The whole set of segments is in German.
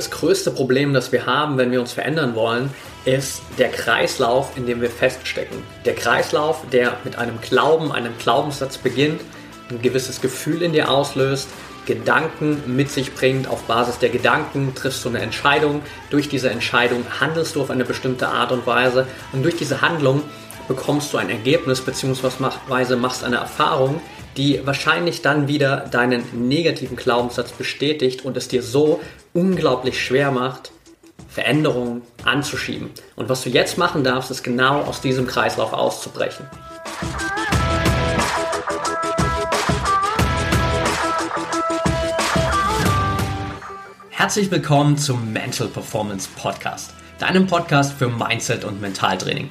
Das größte Problem, das wir haben, wenn wir uns verändern wollen, ist der Kreislauf, in dem wir feststecken. Der Kreislauf, der mit einem Glauben, einem Glaubenssatz beginnt, ein gewisses Gefühl in dir auslöst, Gedanken mit sich bringt. Auf Basis der Gedanken triffst du eine Entscheidung. Durch diese Entscheidung handelst du auf eine bestimmte Art und Weise. Und durch diese Handlung bekommst du ein Ergebnis bzw. machst eine Erfahrung, die wahrscheinlich dann wieder deinen negativen Glaubenssatz bestätigt und es dir so unglaublich schwer macht, Veränderungen anzuschieben. Und was du jetzt machen darfst, ist genau aus diesem Kreislauf auszubrechen. Herzlich willkommen zum Mental Performance Podcast, deinem Podcast für Mindset und Mentaltraining.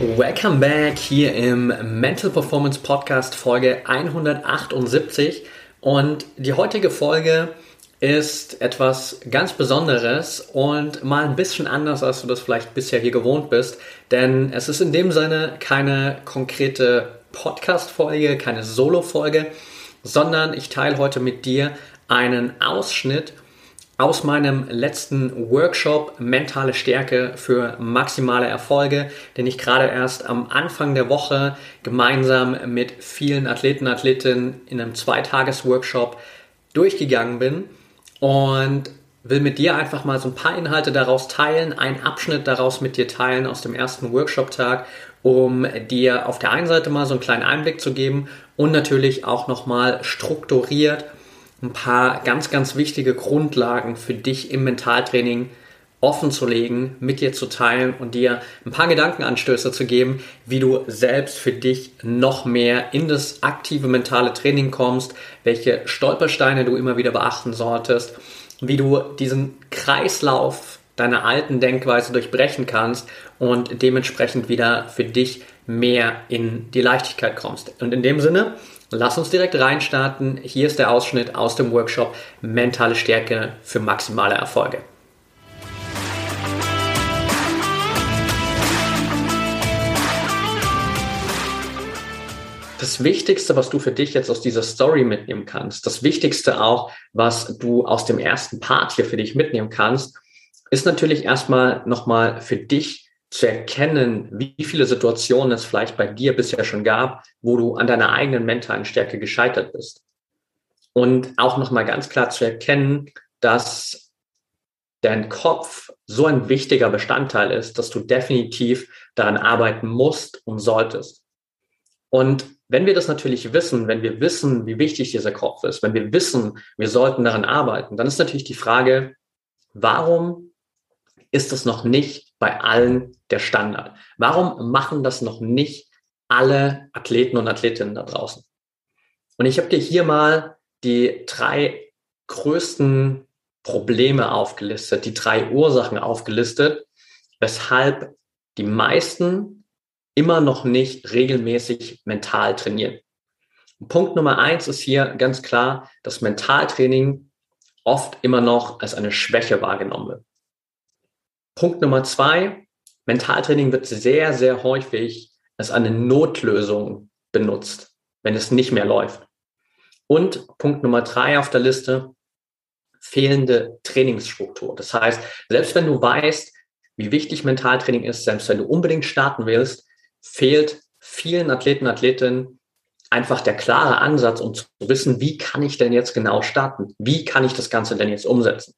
Welcome back hier im Mental Performance Podcast Folge 178 und die heutige Folge ist etwas ganz Besonderes und mal ein bisschen anders, als du das vielleicht bisher hier gewohnt bist, denn es ist in dem Sinne keine konkrete Podcast-Folge, keine Solo-Folge, sondern ich teile heute mit dir einen Ausschnitt aus meinem letzten Workshop Mentale Stärke für maximale Erfolge, den ich gerade erst am Anfang der Woche gemeinsam mit vielen Athleten, Athletinnen in einem Zweitages-Workshop durchgegangen bin und will mit dir einfach mal so ein paar Inhalte daraus teilen, einen Abschnitt daraus mit dir teilen aus dem ersten Workshop-Tag, um dir auf der einen Seite mal so einen kleinen Einblick zu geben und natürlich auch nochmal strukturiert ein paar ganz, ganz wichtige Grundlagen für dich im Mentaltraining offen zu legen, mit dir zu teilen und dir ein paar Gedankenanstöße zu geben, wie du selbst für dich noch mehr in das aktive mentale Training kommst, welche Stolpersteine du immer wieder beachten solltest, wie du diesen Kreislauf deiner alten Denkweise durchbrechen kannst und dementsprechend wieder für dich mehr in die Leichtigkeit kommst. Und in dem Sinne, Lass uns direkt reinstarten. Hier ist der Ausschnitt aus dem Workshop Mentale Stärke für maximale Erfolge. Das Wichtigste, was du für dich jetzt aus dieser Story mitnehmen kannst, das Wichtigste auch, was du aus dem ersten Part hier für dich mitnehmen kannst, ist natürlich erstmal nochmal für dich zu erkennen, wie viele Situationen es vielleicht bei dir bisher schon gab, wo du an deiner eigenen mentalen Stärke gescheitert bist. Und auch nochmal ganz klar zu erkennen, dass dein Kopf so ein wichtiger Bestandteil ist, dass du definitiv daran arbeiten musst und solltest. Und wenn wir das natürlich wissen, wenn wir wissen, wie wichtig dieser Kopf ist, wenn wir wissen, wir sollten daran arbeiten, dann ist natürlich die Frage, warum ist es noch nicht bei allen der Standard? Warum machen das noch nicht alle Athleten und Athletinnen da draußen? Und ich habe dir hier mal die drei größten Probleme aufgelistet, die drei Ursachen aufgelistet, weshalb die meisten immer noch nicht regelmäßig mental trainieren. Punkt Nummer eins ist hier ganz klar, dass Mentaltraining oft immer noch als eine Schwäche wahrgenommen wird. Punkt Nummer zwei, Mentaltraining wird sehr, sehr häufig als eine Notlösung benutzt, wenn es nicht mehr läuft. Und Punkt Nummer drei auf der Liste, fehlende Trainingsstruktur. Das heißt, selbst wenn du weißt, wie wichtig Mentaltraining ist, selbst wenn du unbedingt starten willst, fehlt vielen Athleten, Athletinnen einfach der klare Ansatz, um zu wissen, wie kann ich denn jetzt genau starten? Wie kann ich das Ganze denn jetzt umsetzen?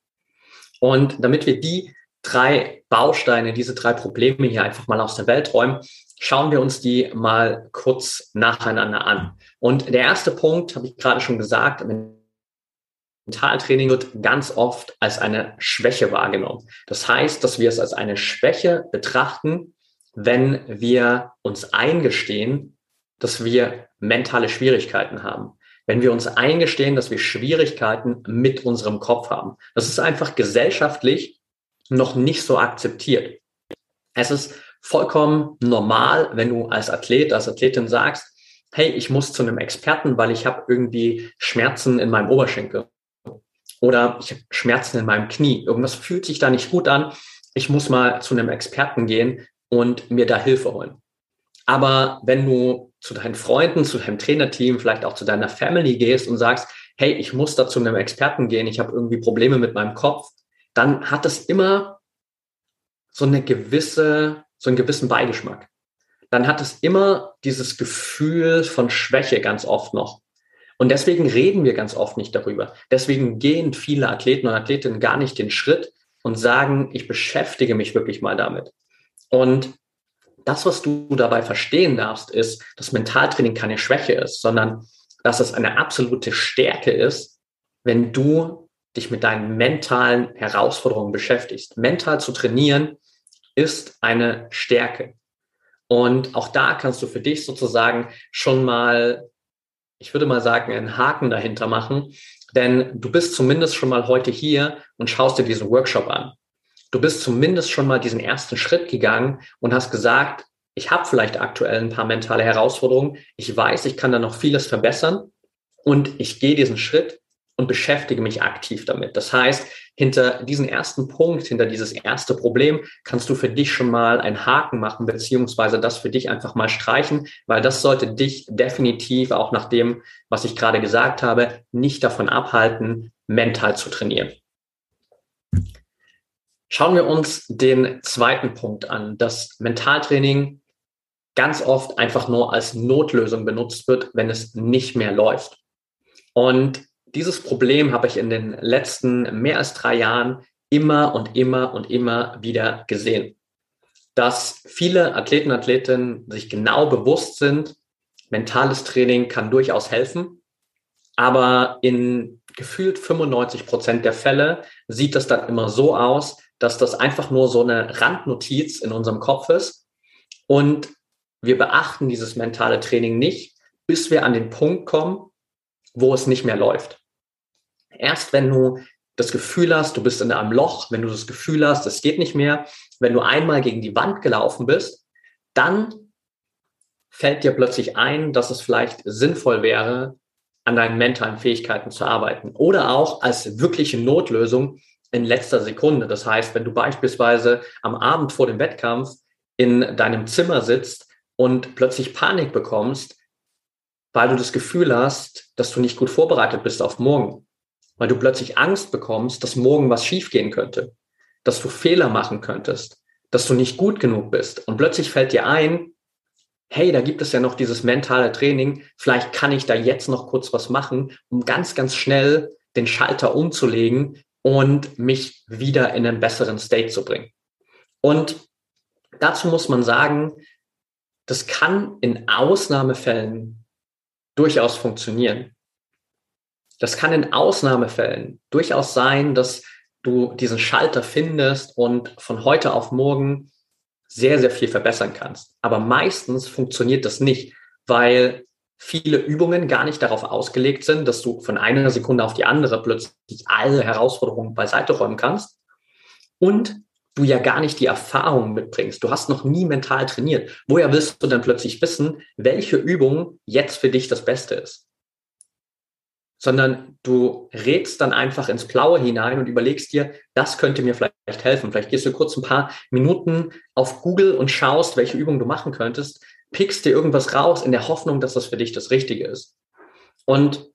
Und damit wir die drei Bausteine, diese drei Probleme hier einfach mal aus der Welt räumen, schauen wir uns die mal kurz nacheinander an. Und der erste Punkt, habe ich gerade schon gesagt, Mentaltraining wird ganz oft als eine Schwäche wahrgenommen. Das heißt, dass wir es als eine Schwäche betrachten, wenn wir uns eingestehen, dass wir mentale Schwierigkeiten haben. Wenn wir uns eingestehen, dass wir Schwierigkeiten mit unserem Kopf haben. Das ist einfach gesellschaftlich noch nicht so akzeptiert. Es ist vollkommen normal, wenn du als Athlet, als Athletin sagst, hey, ich muss zu einem Experten, weil ich habe irgendwie Schmerzen in meinem Oberschenkel oder ich habe Schmerzen in meinem Knie. Irgendwas fühlt sich da nicht gut an. Ich muss mal zu einem Experten gehen und mir da Hilfe holen. Aber wenn du zu deinen Freunden, zu deinem Trainerteam, vielleicht auch zu deiner Family gehst und sagst, hey, ich muss da zu einem Experten gehen, ich habe irgendwie Probleme mit meinem Kopf, dann hat es immer so eine gewisse, so einen gewissen Beigeschmack. Dann hat es immer dieses Gefühl von Schwäche ganz oft noch. Und deswegen reden wir ganz oft nicht darüber. Deswegen gehen viele Athleten und Athletinnen gar nicht den Schritt und sagen, ich beschäftige mich wirklich mal damit. Und das, was du dabei verstehen darfst, ist, dass Mentaltraining keine Schwäche ist, sondern dass es eine absolute Stärke ist, wenn du dich mit deinen mentalen Herausforderungen beschäftigst. Mental zu trainieren ist eine Stärke. Und auch da kannst du für dich sozusagen schon mal ich würde mal sagen, einen Haken dahinter machen, denn du bist zumindest schon mal heute hier und schaust dir diesen Workshop an. Du bist zumindest schon mal diesen ersten Schritt gegangen und hast gesagt, ich habe vielleicht aktuell ein paar mentale Herausforderungen. Ich weiß, ich kann da noch vieles verbessern und ich gehe diesen Schritt und beschäftige mich aktiv damit. Das heißt, hinter diesen ersten Punkt, hinter dieses erste Problem, kannst du für dich schon mal einen Haken machen, beziehungsweise das für dich einfach mal streichen, weil das sollte dich definitiv auch nach dem, was ich gerade gesagt habe, nicht davon abhalten, mental zu trainieren. Schauen wir uns den zweiten Punkt an, dass Mentaltraining ganz oft einfach nur als Notlösung benutzt wird, wenn es nicht mehr läuft. Und dieses Problem habe ich in den letzten mehr als drei Jahren immer und immer und immer wieder gesehen. Dass viele Athleten und Athletinnen sich genau bewusst sind, mentales Training kann durchaus helfen, aber in gefühlt 95 Prozent der Fälle sieht das dann immer so aus, dass das einfach nur so eine Randnotiz in unserem Kopf ist und wir beachten dieses mentale Training nicht, bis wir an den Punkt kommen, wo es nicht mehr läuft. Erst wenn du das Gefühl hast, du bist in einem Loch, wenn du das Gefühl hast, es geht nicht mehr, wenn du einmal gegen die Wand gelaufen bist, dann fällt dir plötzlich ein, dass es vielleicht sinnvoll wäre, an deinen mentalen Fähigkeiten zu arbeiten. Oder auch als wirkliche Notlösung in letzter Sekunde. Das heißt, wenn du beispielsweise am Abend vor dem Wettkampf in deinem Zimmer sitzt und plötzlich Panik bekommst, weil du das Gefühl hast, dass du nicht gut vorbereitet bist auf morgen weil du plötzlich Angst bekommst, dass morgen was schiefgehen könnte, dass du Fehler machen könntest, dass du nicht gut genug bist. Und plötzlich fällt dir ein, hey, da gibt es ja noch dieses mentale Training, vielleicht kann ich da jetzt noch kurz was machen, um ganz, ganz schnell den Schalter umzulegen und mich wieder in einen besseren State zu bringen. Und dazu muss man sagen, das kann in Ausnahmefällen durchaus funktionieren. Das kann in Ausnahmefällen durchaus sein, dass du diesen Schalter findest und von heute auf morgen sehr, sehr viel verbessern kannst. Aber meistens funktioniert das nicht, weil viele Übungen gar nicht darauf ausgelegt sind, dass du von einer Sekunde auf die andere plötzlich alle Herausforderungen beiseite räumen kannst. Und du ja gar nicht die Erfahrung mitbringst. Du hast noch nie mental trainiert. Woher willst du dann plötzlich wissen, welche Übung jetzt für dich das Beste ist? Sondern du rätst dann einfach ins Blaue hinein und überlegst dir, das könnte mir vielleicht helfen. Vielleicht gehst du kurz ein paar Minuten auf Google und schaust, welche Übung du machen könntest, pickst dir irgendwas raus in der Hoffnung, dass das für dich das Richtige ist. Und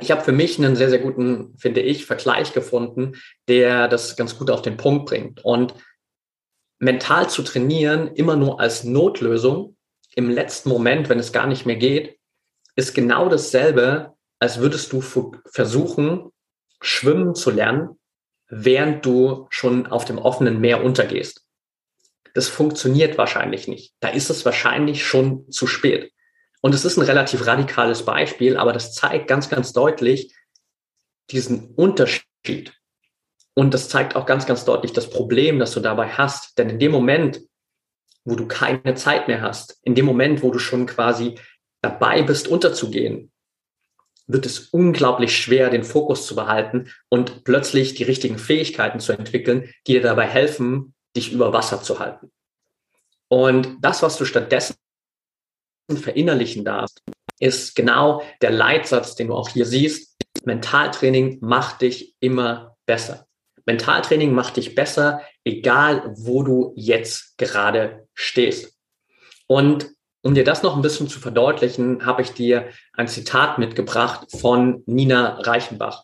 ich habe für mich einen sehr, sehr guten, finde ich, Vergleich gefunden, der das ganz gut auf den Punkt bringt. Und mental zu trainieren, immer nur als Notlösung im letzten Moment, wenn es gar nicht mehr geht, ist genau dasselbe, als würdest du versuchen, schwimmen zu lernen, während du schon auf dem offenen Meer untergehst. Das funktioniert wahrscheinlich nicht. Da ist es wahrscheinlich schon zu spät. Und es ist ein relativ radikales Beispiel, aber das zeigt ganz, ganz deutlich diesen Unterschied. Und das zeigt auch ganz, ganz deutlich das Problem, das du dabei hast. Denn in dem Moment, wo du keine Zeit mehr hast, in dem Moment, wo du schon quasi dabei bist, unterzugehen, wird es unglaublich schwer, den Fokus zu behalten und plötzlich die richtigen Fähigkeiten zu entwickeln, die dir dabei helfen, dich über Wasser zu halten. Und das, was du stattdessen verinnerlichen darfst, ist genau der Leitsatz, den du auch hier siehst. Mentaltraining macht dich immer besser. Mentaltraining macht dich besser, egal wo du jetzt gerade stehst. Und um dir das noch ein bisschen zu verdeutlichen, habe ich dir ein Zitat mitgebracht von Nina Reichenbach.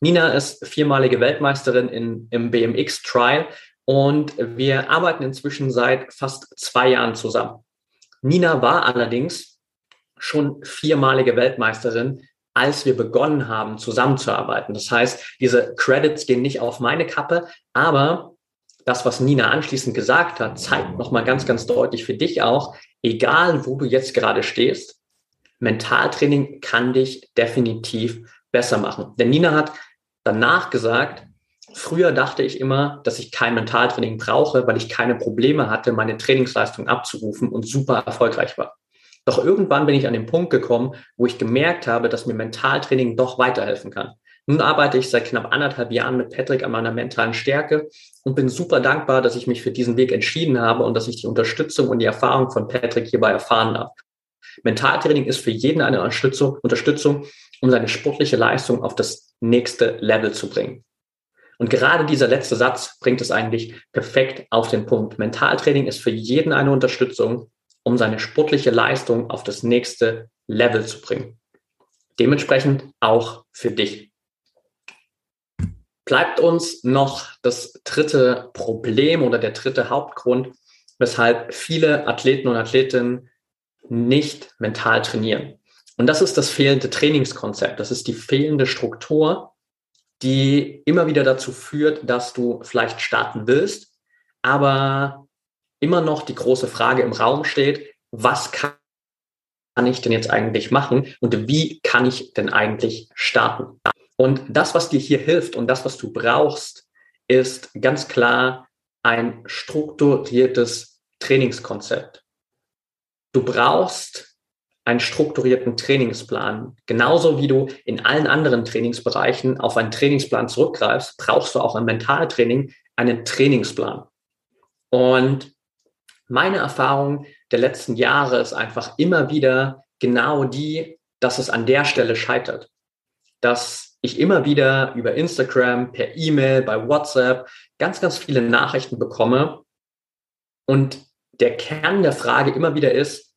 Nina ist viermalige Weltmeisterin in, im BMX Trial und wir arbeiten inzwischen seit fast zwei Jahren zusammen. Nina war allerdings schon viermalige Weltmeisterin, als wir begonnen haben, zusammenzuarbeiten. Das heißt, diese Credits gehen nicht auf meine Kappe, aber das, was Nina anschließend gesagt hat, zeigt nochmal ganz, ganz deutlich für dich auch, egal wo du jetzt gerade stehst, Mentaltraining kann dich definitiv besser machen. Denn Nina hat danach gesagt, früher dachte ich immer, dass ich kein Mentaltraining brauche, weil ich keine Probleme hatte, meine Trainingsleistung abzurufen und super erfolgreich war. Doch irgendwann bin ich an den Punkt gekommen, wo ich gemerkt habe, dass mir Mentaltraining doch weiterhelfen kann. Nun arbeite ich seit knapp anderthalb Jahren mit Patrick an meiner mentalen Stärke und bin super dankbar, dass ich mich für diesen Weg entschieden habe und dass ich die Unterstützung und die Erfahrung von Patrick hierbei erfahren darf. Mentaltraining ist für jeden eine Unterstützung, Unterstützung, um seine sportliche Leistung auf das nächste Level zu bringen. Und gerade dieser letzte Satz bringt es eigentlich perfekt auf den Punkt. Mentaltraining ist für jeden eine Unterstützung, um seine sportliche Leistung auf das nächste Level zu bringen. Dementsprechend auch für dich. Bleibt uns noch das dritte Problem oder der dritte Hauptgrund, weshalb viele Athleten und Athletinnen nicht mental trainieren. Und das ist das fehlende Trainingskonzept. Das ist die fehlende Struktur, die immer wieder dazu führt, dass du vielleicht starten willst, aber immer noch die große Frage im Raum steht, was kann ich denn jetzt eigentlich machen und wie kann ich denn eigentlich starten? Und das, was dir hier hilft und das, was du brauchst, ist ganz klar ein strukturiertes Trainingskonzept. Du brauchst einen strukturierten Trainingsplan. Genauso wie du in allen anderen Trainingsbereichen auf einen Trainingsplan zurückgreifst, brauchst du auch im Mentaltraining einen Trainingsplan. Und meine Erfahrung der letzten Jahre ist einfach immer wieder genau die, dass es an der Stelle scheitert. Dass ich immer wieder über Instagram, per E-Mail, bei WhatsApp ganz, ganz viele Nachrichten bekomme. Und der Kern der Frage immer wieder ist,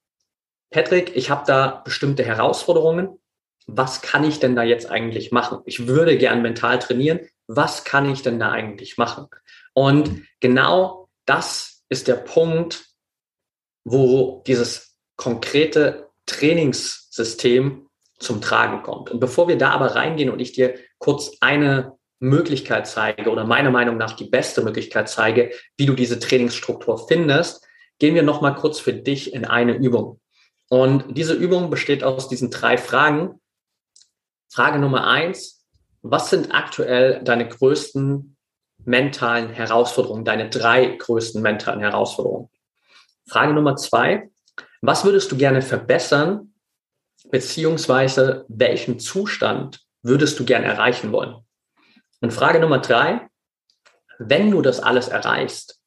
Patrick, ich habe da bestimmte Herausforderungen. Was kann ich denn da jetzt eigentlich machen? Ich würde gern mental trainieren. Was kann ich denn da eigentlich machen? Und genau das ist der Punkt, wo dieses konkrete Trainingssystem zum Tragen kommt. Und bevor wir da aber reingehen und ich dir kurz eine Möglichkeit zeige oder meiner Meinung nach die beste Möglichkeit zeige, wie du diese Trainingsstruktur findest, gehen wir noch mal kurz für dich in eine Übung. Und diese Übung besteht aus diesen drei Fragen. Frage Nummer eins, was sind aktuell deine größten mentalen Herausforderungen, deine drei größten mentalen Herausforderungen? Frage Nummer zwei, was würdest du gerne verbessern, beziehungsweise welchen Zustand würdest du gerne erreichen wollen? Und Frage Nummer drei, wenn du das alles erreichst,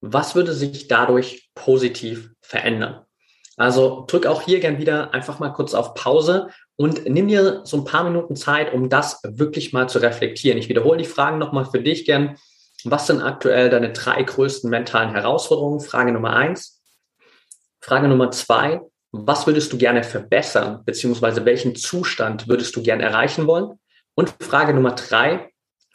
was würde sich dadurch positiv verändern? Also drück auch hier gern wieder einfach mal kurz auf Pause und nimm dir so ein paar Minuten Zeit, um das wirklich mal zu reflektieren. Ich wiederhole die Fragen nochmal für dich gern. Was sind aktuell deine drei größten mentalen Herausforderungen? Frage Nummer eins. Frage Nummer zwei. Was würdest du gerne verbessern, beziehungsweise welchen Zustand würdest du gerne erreichen wollen? Und Frage Nummer drei.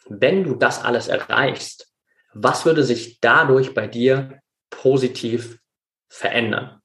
Wenn du das alles erreichst, was würde sich dadurch bei dir positiv verändern?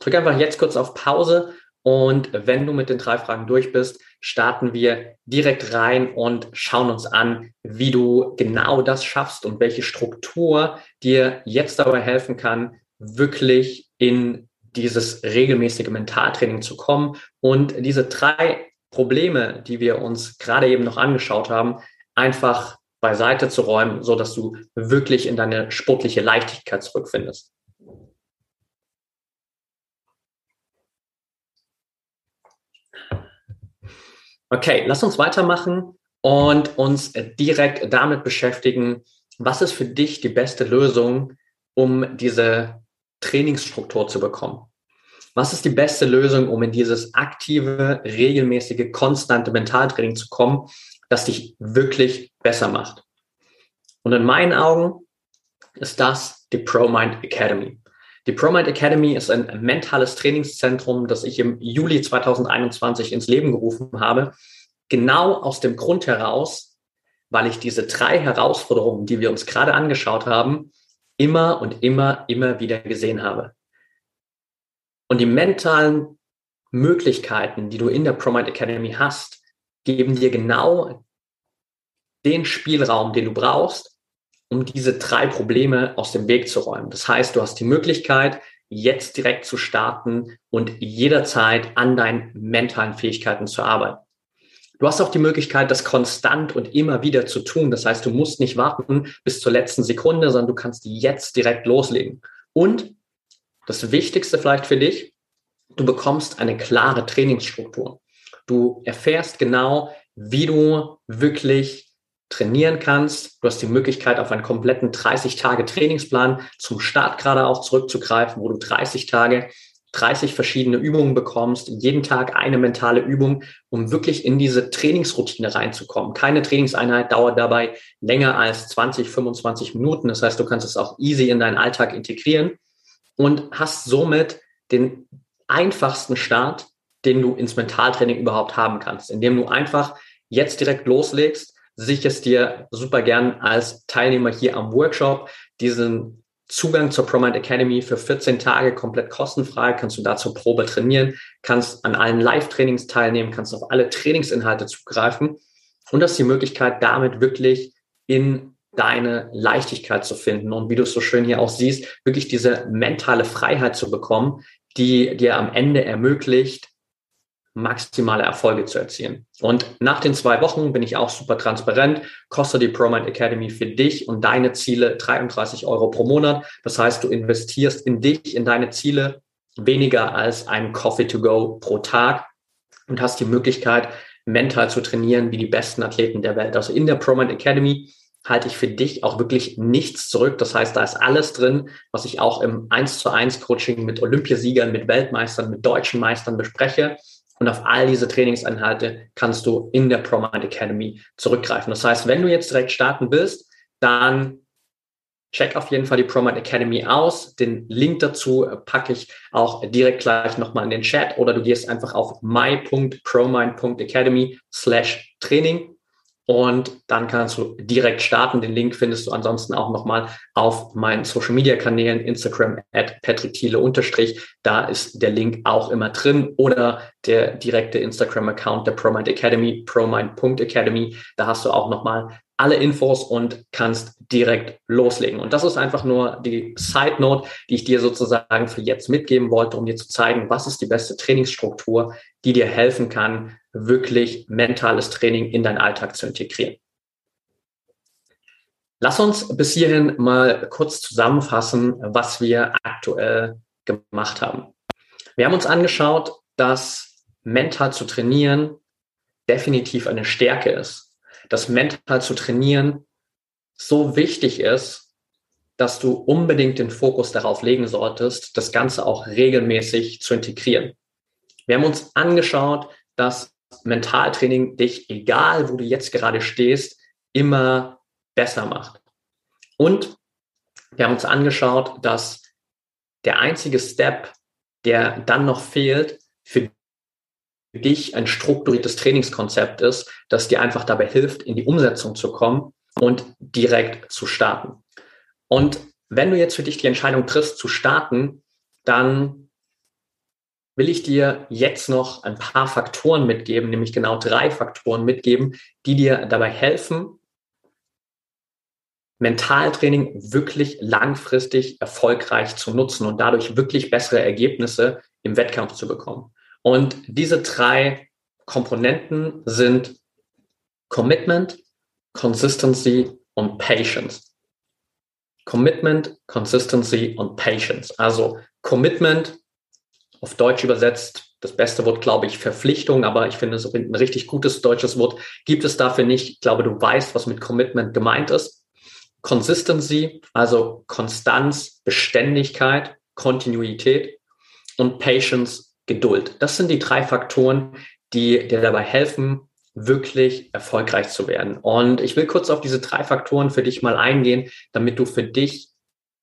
Drück einfach jetzt kurz auf Pause und wenn du mit den drei Fragen durch bist, starten wir direkt rein und schauen uns an, wie du genau das schaffst und welche Struktur dir jetzt dabei helfen kann, wirklich in dieses regelmäßige Mentaltraining zu kommen und diese drei Probleme, die wir uns gerade eben noch angeschaut haben, einfach beiseite zu räumen, so dass du wirklich in deine sportliche Leichtigkeit zurückfindest. Okay, lass uns weitermachen und uns direkt damit beschäftigen, was ist für dich die beste Lösung, um diese Trainingsstruktur zu bekommen. Was ist die beste Lösung, um in dieses aktive, regelmäßige, konstante Mentaltraining zu kommen, das dich wirklich besser macht? Und in meinen Augen ist das die ProMind Academy. Die ProMind Academy ist ein mentales Trainingszentrum, das ich im Juli 2021 ins Leben gerufen habe, genau aus dem Grund heraus, weil ich diese drei Herausforderungen, die wir uns gerade angeschaut haben, immer und immer, immer wieder gesehen habe. Und die mentalen Möglichkeiten, die du in der ProMind Academy hast, geben dir genau den Spielraum, den du brauchst, um diese drei Probleme aus dem Weg zu räumen. Das heißt, du hast die Möglichkeit, jetzt direkt zu starten und jederzeit an deinen mentalen Fähigkeiten zu arbeiten. Du hast auch die Möglichkeit, das konstant und immer wieder zu tun. Das heißt, du musst nicht warten bis zur letzten Sekunde, sondern du kannst jetzt direkt loslegen. Und das Wichtigste vielleicht für dich, du bekommst eine klare Trainingsstruktur. Du erfährst genau, wie du wirklich trainieren kannst. Du hast die Möglichkeit, auf einen kompletten 30 Tage Trainingsplan zum Start gerade auch zurückzugreifen, wo du 30 Tage 30 verschiedene Übungen bekommst, jeden Tag eine mentale Übung, um wirklich in diese Trainingsroutine reinzukommen. Keine Trainingseinheit dauert dabei länger als 20, 25 Minuten. Das heißt, du kannst es auch easy in deinen Alltag integrieren und hast somit den einfachsten Start, den du ins Mentaltraining überhaupt haben kannst, indem du einfach jetzt direkt loslegst, sicherst dir super gern als Teilnehmer hier am Workshop diesen Zugang zur ProMind Academy für 14 Tage komplett kostenfrei, kannst du da zur Probe trainieren, kannst an allen Live-Trainings teilnehmen, kannst auf alle Trainingsinhalte zugreifen und hast die Möglichkeit, damit wirklich in deine Leichtigkeit zu finden und wie du es so schön hier auch siehst, wirklich diese mentale Freiheit zu bekommen, die dir am Ende ermöglicht, maximale Erfolge zu erzielen. Und nach den zwei Wochen bin ich auch super transparent, kostet die ProMind Academy für dich und deine Ziele 33 Euro pro Monat. Das heißt, du investierst in dich, in deine Ziele weniger als ein Coffee to go pro Tag und hast die Möglichkeit, mental zu trainieren wie die besten Athleten der Welt. Also in der ProMind Academy halte ich für dich auch wirklich nichts zurück. Das heißt, da ist alles drin, was ich auch im 1 zu 1 Coaching mit Olympiasiegern, mit Weltmeistern, mit deutschen Meistern bespreche. Und auf all diese Trainingseinhalte kannst du in der ProMind Academy zurückgreifen. Das heißt, wenn du jetzt direkt starten willst, dann check auf jeden Fall die ProMind Academy aus. Den Link dazu packe ich auch direkt gleich nochmal in den Chat oder du gehst einfach auf my.promind.academy slash Training und dann kannst du direkt starten. Den Link findest du ansonsten auch nochmal auf meinen Social Media Kanälen, Instagram at Patrick Thiele unterstrich. Da ist der Link auch immer drin oder der direkte Instagram Account der ProMind Academy, promind.academy. Da hast du auch nochmal alle Infos und kannst direkt loslegen. Und das ist einfach nur die Side Note, die ich dir sozusagen für jetzt mitgeben wollte, um dir zu zeigen, was ist die beste Trainingsstruktur, die dir helfen kann, wirklich mentales Training in deinen Alltag zu integrieren. Lass uns bis hierhin mal kurz zusammenfassen, was wir aktuell gemacht haben. Wir haben uns angeschaut, dass mental zu trainieren definitiv eine Stärke ist. Dass mental zu trainieren so wichtig ist, dass du unbedingt den Fokus darauf legen solltest, das Ganze auch regelmäßig zu integrieren. Wir haben uns angeschaut, dass Mentaltraining dich, egal wo du jetzt gerade stehst, immer besser macht. Und wir haben uns angeschaut, dass der einzige Step, der dann noch fehlt, für dich ein strukturiertes Trainingskonzept ist, das dir einfach dabei hilft, in die Umsetzung zu kommen und direkt zu starten. Und wenn du jetzt für dich die Entscheidung triffst, zu starten, dann will ich dir jetzt noch ein paar Faktoren mitgeben, nämlich genau drei Faktoren mitgeben, die dir dabei helfen, Mentaltraining wirklich langfristig erfolgreich zu nutzen und dadurch wirklich bessere Ergebnisse im Wettkampf zu bekommen. Und diese drei Komponenten sind Commitment, Consistency und Patience. Commitment, Consistency und Patience. Also Commitment auf Deutsch übersetzt, das beste Wort, glaube ich, Verpflichtung, aber ich finde es ein richtig gutes deutsches Wort gibt es dafür nicht. Ich glaube, du weißt, was mit Commitment gemeint ist. Consistency, also Konstanz, Beständigkeit. Kontinuität und Patience, Geduld. Das sind die drei Faktoren, die dir dabei helfen, wirklich erfolgreich zu werden. Und ich will kurz auf diese drei Faktoren für dich mal eingehen, damit du für dich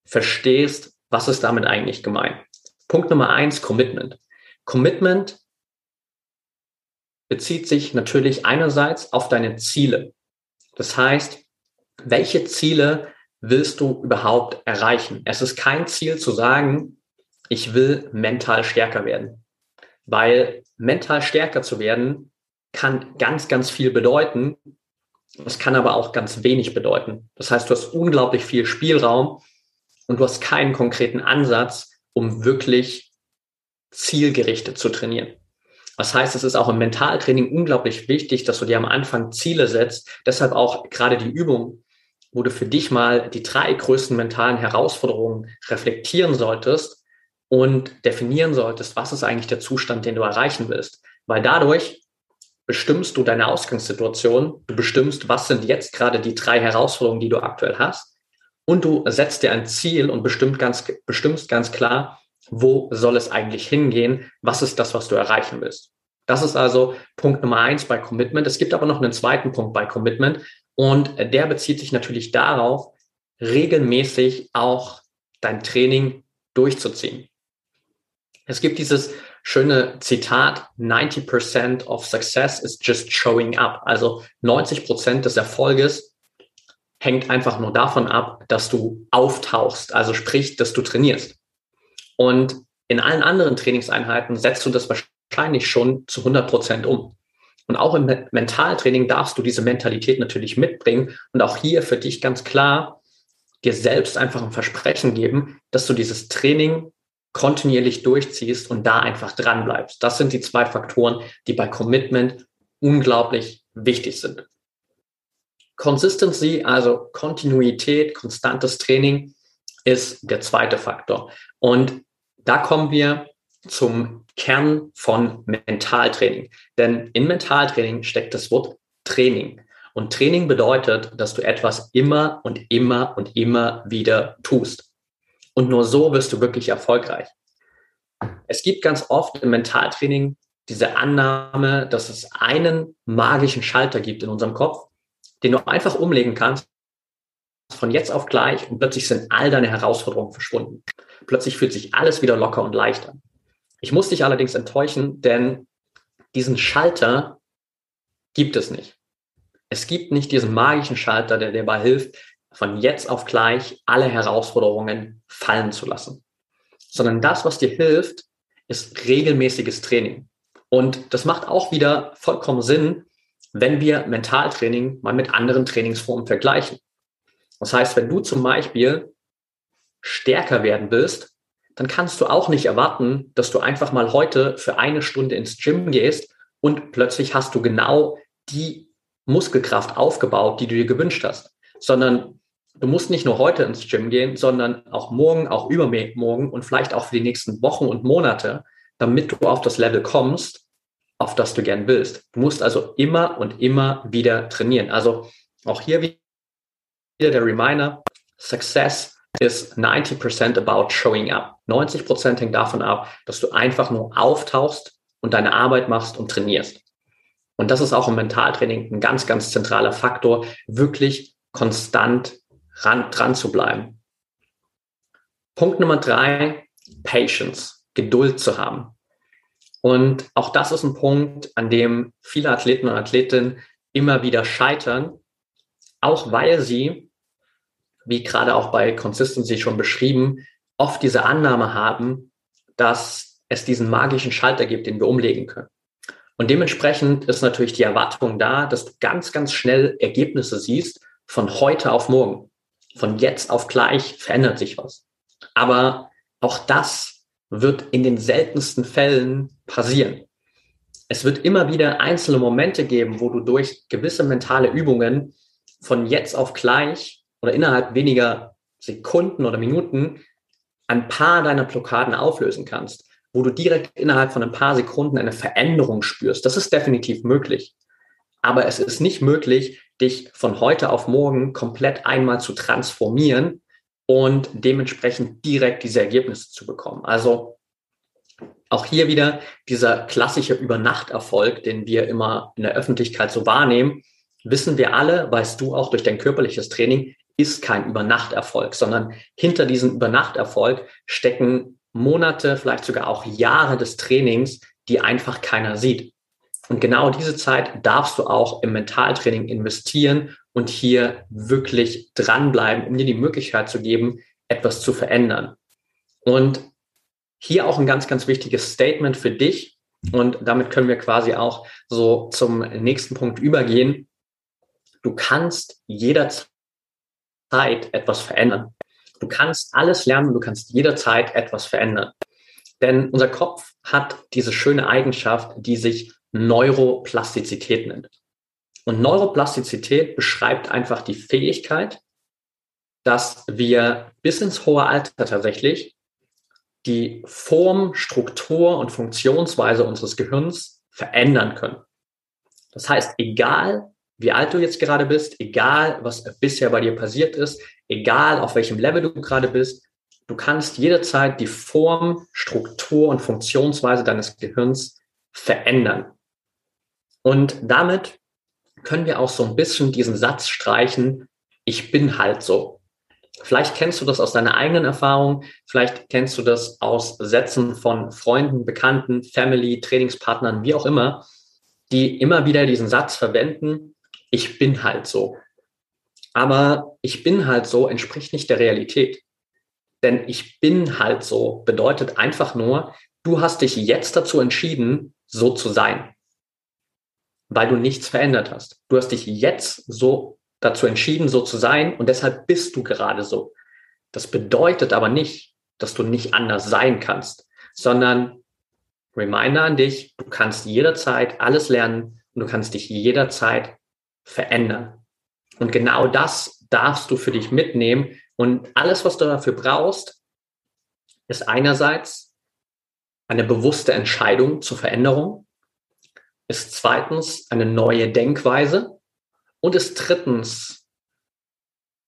verstehst, was ist damit eigentlich gemeint. Punkt Nummer eins, Commitment. Commitment bezieht sich natürlich einerseits auf deine Ziele. Das heißt, welche Ziele willst du überhaupt erreichen? Es ist kein Ziel zu sagen, ich will mental stärker werden, weil mental stärker zu werden kann ganz, ganz viel bedeuten. Es kann aber auch ganz wenig bedeuten. Das heißt, du hast unglaublich viel Spielraum und du hast keinen konkreten Ansatz, um wirklich zielgerichtet zu trainieren. Das heißt, es ist auch im Mentaltraining unglaublich wichtig, dass du dir am Anfang Ziele setzt. Deshalb auch gerade die Übung, wo du für dich mal die drei größten mentalen Herausforderungen reflektieren solltest und definieren solltest, was ist eigentlich der Zustand, den du erreichen willst. Weil dadurch bestimmst du deine Ausgangssituation, du bestimmst, was sind jetzt gerade die drei Herausforderungen, die du aktuell hast und du setzt dir ein Ziel und bestimmt ganz, bestimmst ganz klar, wo soll es eigentlich hingehen, was ist das, was du erreichen willst. Das ist also Punkt Nummer eins bei Commitment. Es gibt aber noch einen zweiten Punkt bei Commitment und der bezieht sich natürlich darauf, regelmäßig auch dein Training durchzuziehen. Es gibt dieses schöne Zitat, 90% of success is just showing up. Also 90% des Erfolges hängt einfach nur davon ab, dass du auftauchst, also sprich, dass du trainierst. Und in allen anderen Trainingseinheiten setzt du das wahrscheinlich schon zu 100% um. Und auch im Mentaltraining darfst du diese Mentalität natürlich mitbringen und auch hier für dich ganz klar dir selbst einfach ein Versprechen geben, dass du dieses Training kontinuierlich durchziehst und da einfach dran bleibst. Das sind die zwei Faktoren, die bei Commitment unglaublich wichtig sind. Consistency, also Kontinuität, konstantes Training, ist der zweite Faktor. Und da kommen wir zum Kern von Mentaltraining. Denn in Mentaltraining steckt das Wort Training. Und Training bedeutet, dass du etwas immer und immer und immer wieder tust. Und nur so wirst du wirklich erfolgreich. Es gibt ganz oft im Mentaltraining diese Annahme, dass es einen magischen Schalter gibt in unserem Kopf, den du einfach umlegen kannst von jetzt auf gleich und plötzlich sind all deine Herausforderungen verschwunden. Plötzlich fühlt sich alles wieder locker und leicht an. Ich muss dich allerdings enttäuschen, denn diesen Schalter gibt es nicht. Es gibt nicht diesen magischen Schalter, der dir dabei hilft, von jetzt auf gleich alle Herausforderungen fallen zu lassen. Sondern das, was dir hilft, ist regelmäßiges Training. Und das macht auch wieder vollkommen Sinn, wenn wir Mentaltraining mal mit anderen Trainingsformen vergleichen. Das heißt, wenn du zum Beispiel stärker werden willst, dann kannst du auch nicht erwarten, dass du einfach mal heute für eine Stunde ins Gym gehst und plötzlich hast du genau die Muskelkraft aufgebaut, die du dir gewünscht hast, sondern du musst nicht nur heute ins Gym gehen, sondern auch morgen, auch übermorgen und vielleicht auch für die nächsten Wochen und Monate, damit du auf das Level kommst, auf das du gern willst. Du musst also immer und immer wieder trainieren. Also auch hier wieder der Reminder, Success is 90% about showing up. 90% hängt davon ab, dass du einfach nur auftauchst und deine Arbeit machst und trainierst. Und das ist auch im Mentaltraining ein ganz, ganz zentraler Faktor, wirklich konstant ran, dran zu bleiben. Punkt Nummer drei, Patience, Geduld zu haben. Und auch das ist ein Punkt, an dem viele Athleten und Athletinnen immer wieder scheitern, auch weil sie, wie gerade auch bei Consistency schon beschrieben, oft diese Annahme haben, dass es diesen magischen Schalter gibt, den wir umlegen können. Und dementsprechend ist natürlich die Erwartung da, dass du ganz, ganz schnell Ergebnisse siehst von heute auf morgen von jetzt auf gleich verändert sich was. Aber auch das wird in den seltensten Fällen passieren. Es wird immer wieder einzelne Momente geben, wo du durch gewisse mentale Übungen von jetzt auf gleich oder innerhalb weniger Sekunden oder Minuten ein paar deiner Blockaden auflösen kannst, wo du direkt innerhalb von ein paar Sekunden eine Veränderung spürst. Das ist definitiv möglich. Aber es ist nicht möglich, dich von heute auf morgen komplett einmal zu transformieren, und dementsprechend direkt diese Ergebnisse zu bekommen. Also auch hier wieder dieser klassische Übernachterfolg, den wir immer in der Öffentlichkeit so wahrnehmen, wissen wir alle, weißt du auch durch dein körperliches Training, ist kein Übernachterfolg, sondern hinter diesem Übernachterfolg stecken Monate, vielleicht sogar auch Jahre des Trainings, die einfach keiner sieht. Und genau diese Zeit darfst du auch im Mentaltraining investieren und hier wirklich dranbleiben, um dir die Möglichkeit zu geben, etwas zu verändern. Und hier auch ein ganz, ganz wichtiges Statement für dich. Und damit können wir quasi auch so zum nächsten Punkt übergehen. Du kannst jederzeit etwas verändern. Du kannst alles lernen, du kannst jederzeit etwas verändern. Denn unser Kopf hat diese schöne Eigenschaft, die sich Neuroplastizität nennt. Und Neuroplastizität beschreibt einfach die Fähigkeit, dass wir bis ins hohe Alter tatsächlich die Form, Struktur und Funktionsweise unseres Gehirns verändern können. Das heißt, egal wie alt du jetzt gerade bist, egal was bisher bei dir passiert ist, egal auf welchem Level du gerade bist, du kannst jederzeit die Form, Struktur und Funktionsweise deines Gehirns verändern. Und damit können wir auch so ein bisschen diesen Satz streichen, ich bin halt so. Vielleicht kennst du das aus deiner eigenen Erfahrung, vielleicht kennst du das aus Sätzen von Freunden, Bekannten, Family, Trainingspartnern, wie auch immer, die immer wieder diesen Satz verwenden, ich bin halt so. Aber ich bin halt so entspricht nicht der Realität. Denn ich bin halt so bedeutet einfach nur, du hast dich jetzt dazu entschieden, so zu sein weil du nichts verändert hast. Du hast dich jetzt so dazu entschieden, so zu sein und deshalb bist du gerade so. Das bedeutet aber nicht, dass du nicht anders sein kannst, sondern Reminder an dich, du kannst jederzeit alles lernen und du kannst dich jederzeit verändern. Und genau das darfst du für dich mitnehmen und alles, was du dafür brauchst, ist einerseits eine bewusste Entscheidung zur Veränderung, ist zweitens eine neue Denkweise und ist drittens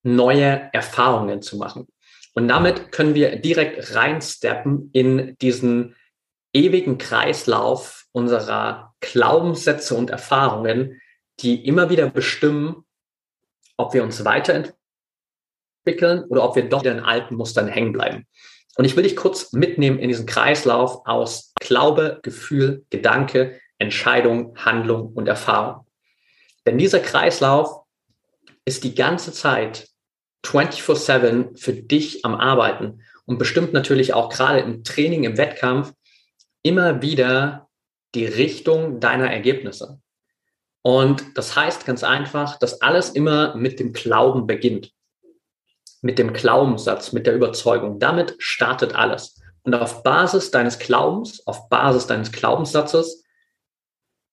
neue Erfahrungen zu machen. Und damit können wir direkt reinsteppen in diesen ewigen Kreislauf unserer Glaubenssätze und Erfahrungen, die immer wieder bestimmen, ob wir uns weiterentwickeln oder ob wir doch wieder in alten Mustern hängen bleiben. Und ich will dich kurz mitnehmen in diesen Kreislauf aus Glaube, Gefühl, Gedanke, Entscheidung, Handlung und Erfahrung. Denn dieser Kreislauf ist die ganze Zeit 24-7 für dich am Arbeiten und bestimmt natürlich auch gerade im Training, im Wettkampf immer wieder die Richtung deiner Ergebnisse. Und das heißt ganz einfach, dass alles immer mit dem Glauben beginnt. Mit dem Glaubenssatz, mit der Überzeugung. Damit startet alles. Und auf Basis deines Glaubens, auf Basis deines Glaubenssatzes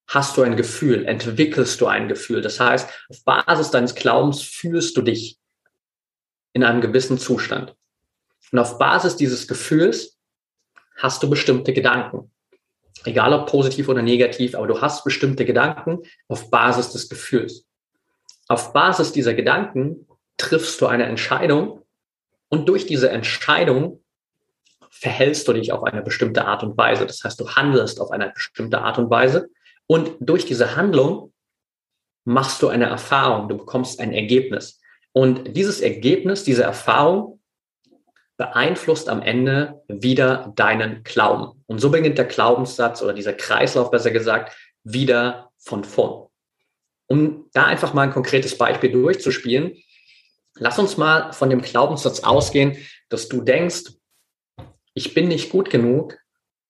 hast du ein Gefühl, entwickelst du ein Gefühl. Das heißt, auf Basis deines Glaubens fühlst du dich in einem gewissen Zustand. Und auf Basis dieses Gefühls hast du bestimmte Gedanken. Egal ob positiv oder negativ, aber du hast bestimmte Gedanken auf Basis des Gefühls. Auf Basis dieser Gedanken triffst du eine Entscheidung und durch diese Entscheidung verhältst du dich auf eine bestimmte Art und Weise. Das heißt, du handelst auf eine bestimmte Art und Weise und durch diese Handlung machst du eine Erfahrung, du bekommst ein Ergebnis. Und dieses Ergebnis, diese Erfahrung beeinflusst am Ende wieder deinen Glauben. Und so beginnt der Glaubenssatz oder dieser Kreislauf, besser gesagt, wieder von vorn. Um da einfach mal ein konkretes Beispiel durchzuspielen, lass uns mal von dem Glaubenssatz ausgehen, dass du denkst, ich bin nicht gut genug,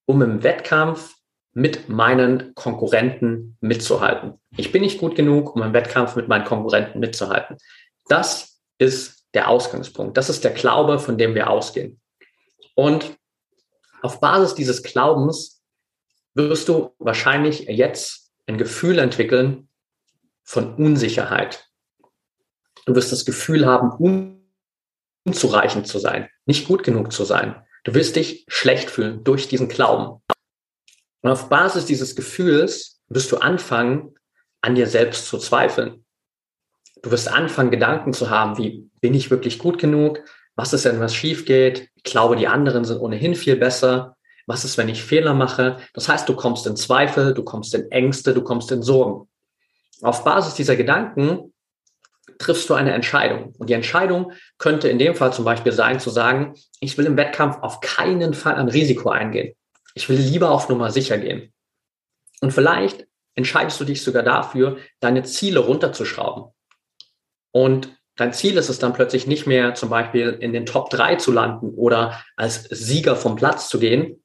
um im Wettkampf mit meinen Konkurrenten mitzuhalten. Ich bin nicht gut genug, um im Wettkampf mit meinen Konkurrenten mitzuhalten. Das ist der Ausgangspunkt. Das ist der Glaube, von dem wir ausgehen. Und auf Basis dieses Glaubens wirst du wahrscheinlich jetzt ein Gefühl entwickeln von Unsicherheit. Du wirst das Gefühl haben, unzureichend zu sein, nicht gut genug zu sein. Du wirst dich schlecht fühlen durch diesen Glauben. Und auf Basis dieses Gefühls wirst du anfangen, an dir selbst zu zweifeln. Du wirst anfangen, Gedanken zu haben, wie bin ich wirklich gut genug? was ist, wenn was schief geht? Ich glaube, die anderen sind ohnehin viel besser. Was ist, wenn ich Fehler mache? Das heißt, du kommst in Zweifel, du kommst in Ängste, du kommst in Sorgen. Auf Basis dieser Gedanken triffst du eine Entscheidung. Und die Entscheidung könnte in dem Fall zum Beispiel sein, zu sagen, ich will im Wettkampf auf keinen Fall ein Risiko eingehen. Ich will lieber auf Nummer sicher gehen. Und vielleicht entscheidest du dich sogar dafür, deine Ziele runterzuschrauben. Und dein Ziel ist es dann plötzlich nicht mehr zum Beispiel in den Top 3 zu landen oder als Sieger vom Platz zu gehen,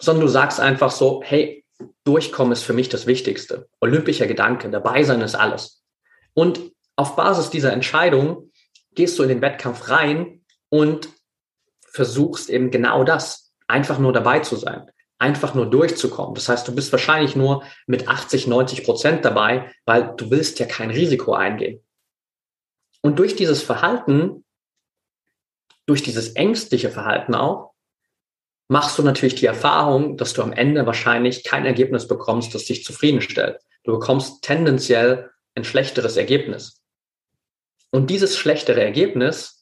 sondern du sagst einfach so, hey, durchkommen ist für mich das Wichtigste. Olympischer Gedanke, dabei sein ist alles. Und auf Basis dieser Entscheidung gehst du in den Wettkampf rein und versuchst eben genau das, einfach nur dabei zu sein, einfach nur durchzukommen. Das heißt, du bist wahrscheinlich nur mit 80, 90 Prozent dabei, weil du willst ja kein Risiko eingehen. Und durch dieses Verhalten, durch dieses ängstliche Verhalten auch, machst du natürlich die Erfahrung, dass du am Ende wahrscheinlich kein Ergebnis bekommst, das dich zufriedenstellt. Du bekommst tendenziell ein schlechteres Ergebnis. Und dieses schlechtere Ergebnis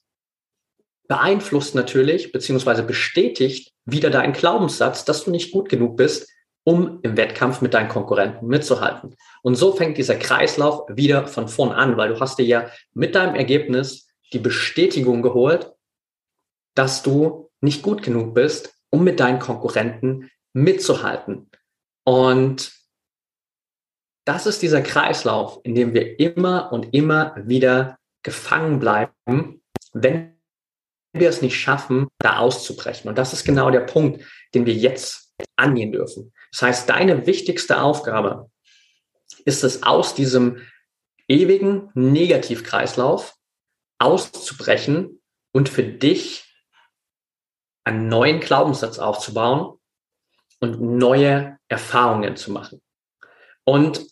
beeinflusst natürlich beziehungsweise bestätigt wieder deinen Glaubenssatz, dass du nicht gut genug bist, um im Wettkampf mit deinen Konkurrenten mitzuhalten. Und so fängt dieser Kreislauf wieder von vorn an, weil du hast dir ja mit deinem Ergebnis die Bestätigung geholt, dass du nicht gut genug bist, um mit deinen Konkurrenten mitzuhalten. Und das ist dieser Kreislauf, in dem wir immer und immer wieder gefangen bleiben, wenn wir es nicht schaffen, da auszubrechen. Und das ist genau der Punkt, den wir jetzt angehen dürfen. Das heißt, deine wichtigste Aufgabe ist es, aus diesem ewigen Negativkreislauf auszubrechen und für dich einen neuen Glaubenssatz aufzubauen und neue Erfahrungen zu machen. Und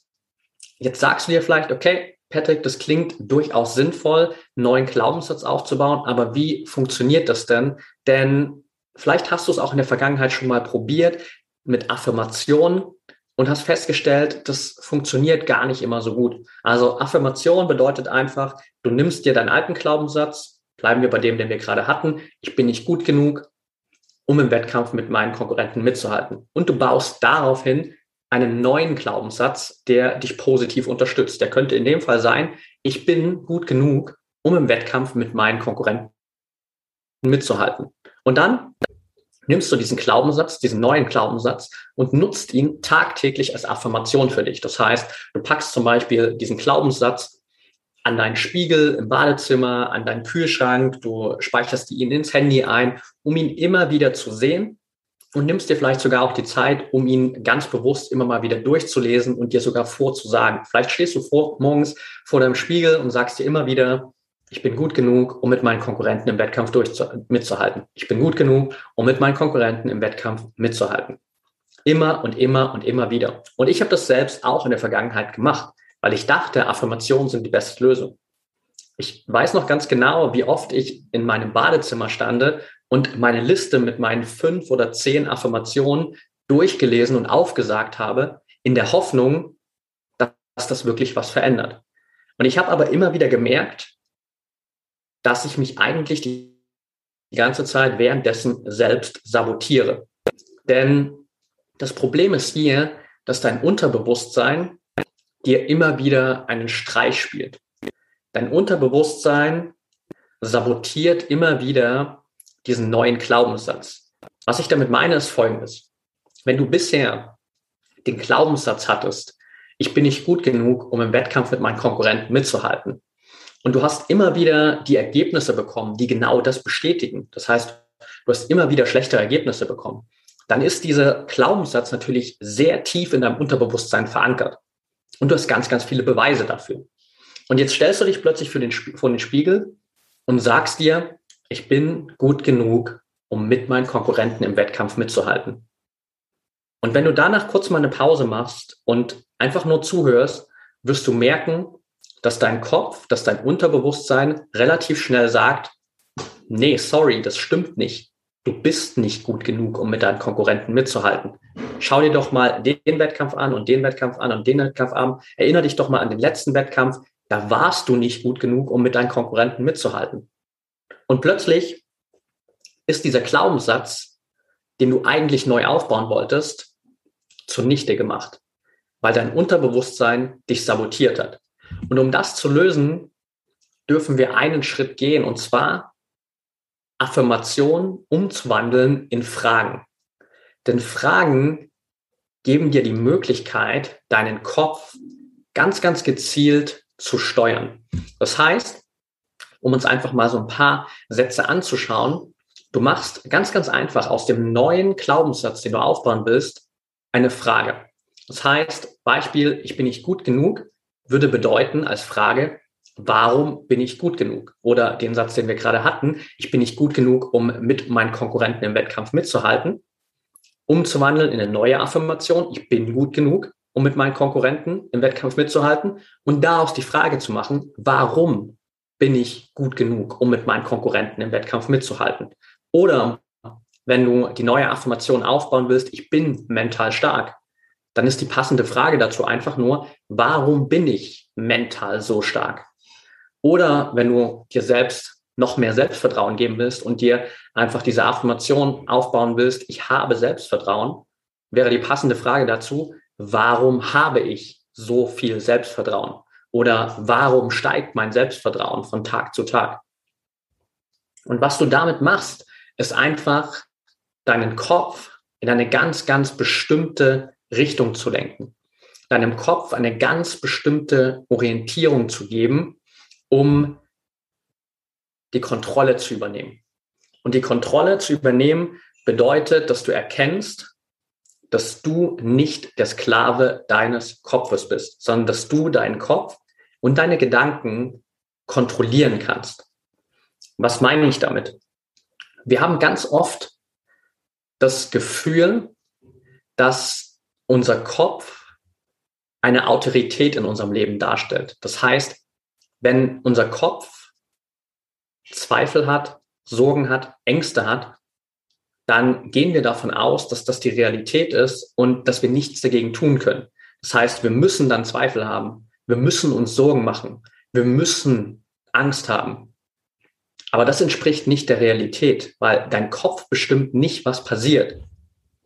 jetzt sagst du dir vielleicht, okay, Patrick, das klingt durchaus sinnvoll, einen neuen Glaubenssatz aufzubauen, aber wie funktioniert das denn? Denn vielleicht hast du es auch in der Vergangenheit schon mal probiert, mit Affirmationen und hast festgestellt, das funktioniert gar nicht immer so gut. Also Affirmation bedeutet einfach, du nimmst dir deinen alten Glaubenssatz, bleiben wir bei dem, den wir gerade hatten, ich bin nicht gut genug, um im Wettkampf mit meinen Konkurrenten mitzuhalten. Und du baust daraufhin einen neuen Glaubenssatz, der dich positiv unterstützt. Der könnte in dem Fall sein, ich bin gut genug, um im Wettkampf mit meinen Konkurrenten mitzuhalten. Und dann nimmst du diesen Glaubenssatz, diesen neuen Glaubenssatz und nutzt ihn tagtäglich als Affirmation für dich. Das heißt, du packst zum Beispiel diesen Glaubenssatz an deinen Spiegel im Badezimmer, an deinen Kühlschrank, du speicherst ihn ins Handy ein, um ihn immer wieder zu sehen und nimmst dir vielleicht sogar auch die Zeit, um ihn ganz bewusst immer mal wieder durchzulesen und dir sogar vorzusagen. Vielleicht stehst du vor, morgens vor deinem Spiegel und sagst dir immer wieder, ich bin gut genug, um mit meinen Konkurrenten im Wettkampf mitzuhalten. Ich bin gut genug, um mit meinen Konkurrenten im Wettkampf mitzuhalten. Immer und immer und immer wieder. Und ich habe das selbst auch in der Vergangenheit gemacht, weil ich dachte, Affirmationen sind die beste Lösung. Ich weiß noch ganz genau, wie oft ich in meinem Badezimmer stande und meine Liste mit meinen fünf oder zehn Affirmationen durchgelesen und aufgesagt habe, in der Hoffnung, dass das wirklich was verändert. Und ich habe aber immer wieder gemerkt, dass ich mich eigentlich die ganze Zeit währenddessen selbst sabotiere. Denn das Problem ist hier, dass dein Unterbewusstsein dir immer wieder einen Streich spielt. Dein Unterbewusstsein sabotiert immer wieder diesen neuen Glaubenssatz. Was ich damit meine, ist folgendes. Wenn du bisher den Glaubenssatz hattest, ich bin nicht gut genug, um im Wettkampf mit meinen Konkurrenten mitzuhalten, und du hast immer wieder die Ergebnisse bekommen, die genau das bestätigen. Das heißt, du hast immer wieder schlechtere Ergebnisse bekommen. Dann ist dieser Glaubenssatz natürlich sehr tief in deinem Unterbewusstsein verankert. Und du hast ganz, ganz viele Beweise dafür. Und jetzt stellst du dich plötzlich für den, vor den Spiegel und sagst dir, ich bin gut genug, um mit meinen Konkurrenten im Wettkampf mitzuhalten. Und wenn du danach kurz mal eine Pause machst und einfach nur zuhörst, wirst du merken, dass dein Kopf, dass dein Unterbewusstsein relativ schnell sagt, nee, sorry, das stimmt nicht. Du bist nicht gut genug, um mit deinen Konkurrenten mitzuhalten. Schau dir doch mal den Wettkampf an und den Wettkampf an und den Wettkampf an. Erinnere dich doch mal an den letzten Wettkampf. Da warst du nicht gut genug, um mit deinen Konkurrenten mitzuhalten. Und plötzlich ist dieser Glaubenssatz, den du eigentlich neu aufbauen wolltest, zunichte gemacht, weil dein Unterbewusstsein dich sabotiert hat. Und um das zu lösen, dürfen wir einen Schritt gehen, und zwar Affirmation umzuwandeln in Fragen. Denn Fragen geben dir die Möglichkeit, deinen Kopf ganz, ganz gezielt zu steuern. Das heißt, um uns einfach mal so ein paar Sätze anzuschauen, du machst ganz, ganz einfach aus dem neuen Glaubenssatz, den du aufbauen willst, eine Frage. Das heißt, Beispiel, ich bin nicht gut genug, würde bedeuten als Frage, warum bin ich gut genug? Oder den Satz, den wir gerade hatten, ich bin nicht gut genug, um mit meinen Konkurrenten im Wettkampf mitzuhalten, umzuwandeln in eine neue Affirmation, ich bin gut genug, um mit meinen Konkurrenten im Wettkampf mitzuhalten und daraus die Frage zu machen, warum bin ich gut genug, um mit meinen Konkurrenten im Wettkampf mitzuhalten? Oder wenn du die neue Affirmation aufbauen willst, ich bin mental stark, dann ist die passende Frage dazu einfach nur, warum bin ich mental so stark? Oder wenn du dir selbst noch mehr Selbstvertrauen geben willst und dir einfach diese Affirmation aufbauen willst, ich habe Selbstvertrauen, wäre die passende Frage dazu, warum habe ich so viel Selbstvertrauen? Oder warum steigt mein Selbstvertrauen von Tag zu Tag? Und was du damit machst, ist einfach deinen Kopf in eine ganz, ganz bestimmte Richtung zu lenken. Deinem Kopf eine ganz bestimmte Orientierung zu geben, um die Kontrolle zu übernehmen. Und die Kontrolle zu übernehmen bedeutet, dass du erkennst, dass du nicht der Sklave deines Kopfes bist, sondern dass du deinen Kopf und deine Gedanken kontrollieren kannst. Was meine ich damit? Wir haben ganz oft das Gefühl, dass unser Kopf eine Autorität in unserem Leben darstellt. Das heißt, wenn unser Kopf Zweifel hat, Sorgen hat, Ängste hat, dann gehen wir davon aus, dass das die Realität ist und dass wir nichts dagegen tun können. Das heißt, wir müssen dann Zweifel haben. Wir müssen uns Sorgen machen. Wir müssen Angst haben. Aber das entspricht nicht der Realität, weil dein Kopf bestimmt nicht, was passiert.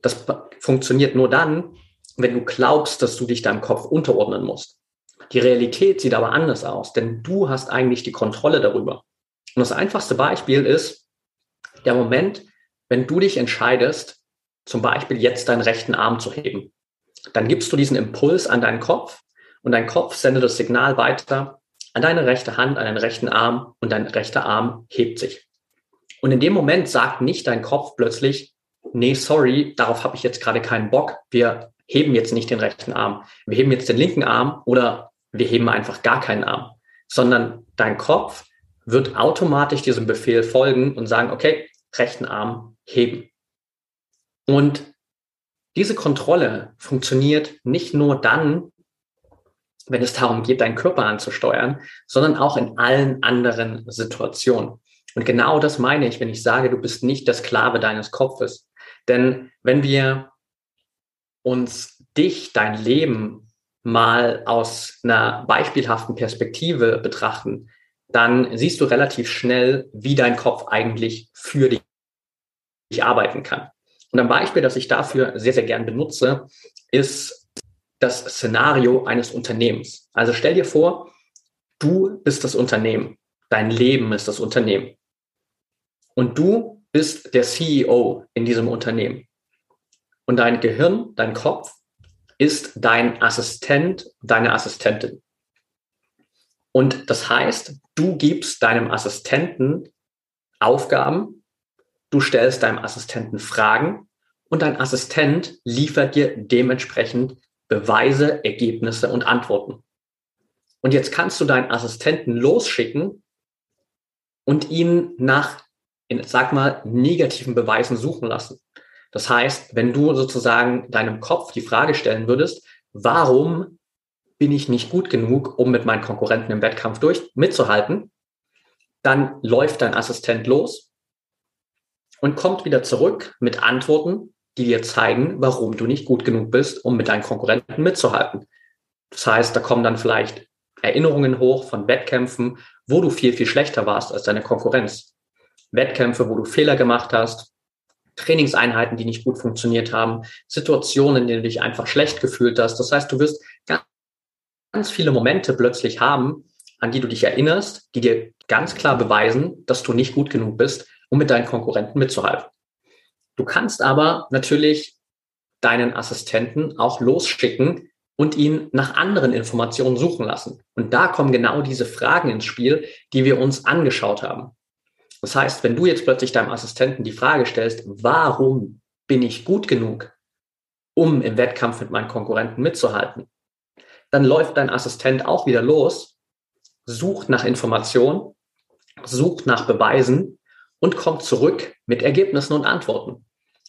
Das funktioniert nur dann, wenn du glaubst, dass du dich deinem Kopf unterordnen musst. Die Realität sieht aber anders aus, denn du hast eigentlich die Kontrolle darüber. Und das einfachste Beispiel ist der Moment, wenn du dich entscheidest, zum Beispiel jetzt deinen rechten Arm zu heben. Dann gibst du diesen Impuls an deinen Kopf und dein Kopf sendet das Signal weiter an deine rechte Hand, an deinen rechten Arm und dein rechter Arm hebt sich. Und in dem Moment sagt nicht dein Kopf plötzlich, nee, sorry, darauf habe ich jetzt gerade keinen Bock, wir heben jetzt nicht den rechten Arm, wir heben jetzt den linken Arm oder wir heben einfach gar keinen Arm, sondern dein Kopf wird automatisch diesem Befehl folgen und sagen, okay, rechten Arm heben. Und diese Kontrolle funktioniert nicht nur dann, wenn es darum geht, deinen Körper anzusteuern, sondern auch in allen anderen Situationen. Und genau das meine ich, wenn ich sage, du bist nicht der Sklave deines Kopfes. Denn wenn wir uns dich, dein Leben mal aus einer beispielhaften Perspektive betrachten, dann siehst du relativ schnell, wie dein Kopf eigentlich für dich arbeiten kann. Und ein Beispiel, das ich dafür sehr, sehr gern benutze, ist das Szenario eines Unternehmens. Also stell dir vor, du bist das Unternehmen. Dein Leben ist das Unternehmen. Und du bist der CEO in diesem Unternehmen. Und dein Gehirn, dein Kopf ist dein Assistent, deine Assistentin. Und das heißt, du gibst deinem Assistenten Aufgaben, du stellst deinem Assistenten Fragen und dein Assistent liefert dir dementsprechend Beweise, Ergebnisse und Antworten. Und jetzt kannst du deinen Assistenten losschicken und ihn nach, sag mal, negativen Beweisen suchen lassen. Das heißt, wenn du sozusagen deinem Kopf die Frage stellen würdest, warum bin ich nicht gut genug, um mit meinen Konkurrenten im Wettkampf durch mitzuhalten, dann läuft dein Assistent los und kommt wieder zurück mit Antworten, die dir zeigen, warum du nicht gut genug bist, um mit deinen Konkurrenten mitzuhalten. Das heißt, da kommen dann vielleicht Erinnerungen hoch von Wettkämpfen, wo du viel, viel schlechter warst als deine Konkurrenz. Wettkämpfe, wo du Fehler gemacht hast, Trainingseinheiten, die nicht gut funktioniert haben, Situationen, in denen du dich einfach schlecht gefühlt hast. Das heißt, du wirst ganz viele Momente plötzlich haben, an die du dich erinnerst, die dir ganz klar beweisen, dass du nicht gut genug bist, um mit deinen Konkurrenten mitzuhalten. Du kannst aber natürlich deinen Assistenten auch losschicken und ihn nach anderen Informationen suchen lassen. Und da kommen genau diese Fragen ins Spiel, die wir uns angeschaut haben. Das heißt, wenn du jetzt plötzlich deinem Assistenten die Frage stellst, warum bin ich gut genug, um im Wettkampf mit meinen Konkurrenten mitzuhalten, dann läuft dein Assistent auch wieder los, sucht nach Informationen, sucht nach Beweisen und kommt zurück mit Ergebnissen und Antworten.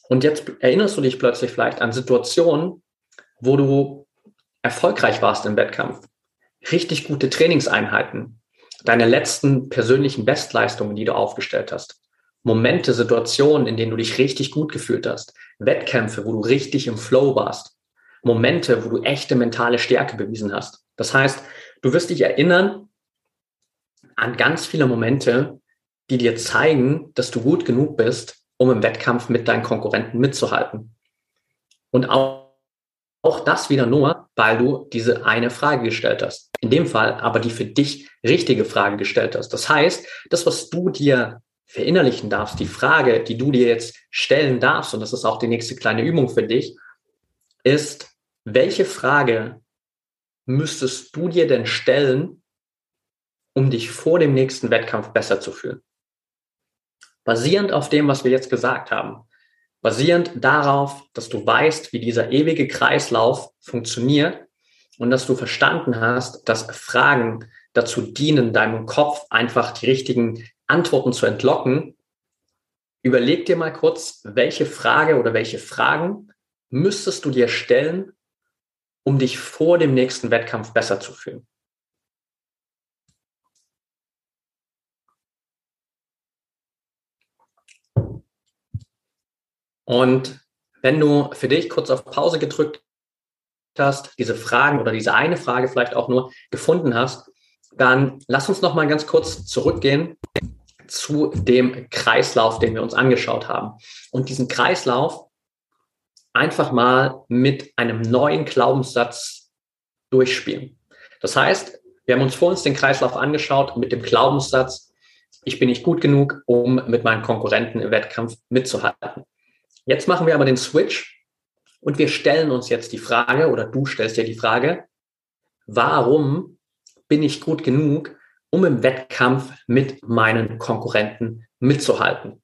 Und jetzt erinnerst du dich plötzlich vielleicht an Situationen, wo du erfolgreich warst im Wettkampf, richtig gute Trainingseinheiten, deine letzten persönlichen Bestleistungen, die du aufgestellt hast, Momente, Situationen, in denen du dich richtig gut gefühlt hast, Wettkämpfe, wo du richtig im Flow warst, Momente, wo du echte mentale Stärke bewiesen hast. Das heißt, du wirst dich erinnern an ganz viele Momente, die dir zeigen, dass du gut genug bist, um im Wettkampf mit deinen Konkurrenten mitzuhalten. Und auch, auch das wieder nur, weil du diese eine Frage gestellt hast. In dem Fall aber die für dich richtige Frage gestellt hast. Das heißt, das, was du dir verinnerlichen darfst, die Frage, die du dir jetzt stellen darfst, und das ist auch die nächste kleine Übung für dich, ist, welche Frage müsstest du dir denn stellen, um dich vor dem nächsten Wettkampf besser zu fühlen? Basierend auf dem, was wir jetzt gesagt haben, basierend darauf, dass du weißt, wie dieser ewige Kreislauf funktioniert und dass du verstanden hast, dass Fragen dazu dienen, deinem Kopf einfach die richtigen Antworten zu entlocken, überleg dir mal kurz, welche Frage oder welche Fragen müsstest du dir stellen, um dich vor dem nächsten Wettkampf besser zu fühlen? Und wenn du für dich kurz auf Pause gedrückt hast, diese Fragen oder diese eine Frage vielleicht auch nur gefunden hast, dann lass uns noch mal ganz kurz zurückgehen zu dem Kreislauf, den wir uns angeschaut haben. Und diesen Kreislauf einfach mal mit einem neuen Glaubenssatz durchspielen. Das heißt, wir haben uns vor uns den Kreislauf angeschaut mit dem Glaubenssatz, ich bin nicht gut genug, um mit meinen Konkurrenten im Wettkampf mitzuhalten. Jetzt machen wir aber den Switch und wir stellen uns jetzt die Frage, oder du stellst dir die Frage, warum bin ich gut genug, um im Wettkampf mit meinen Konkurrenten mitzuhalten?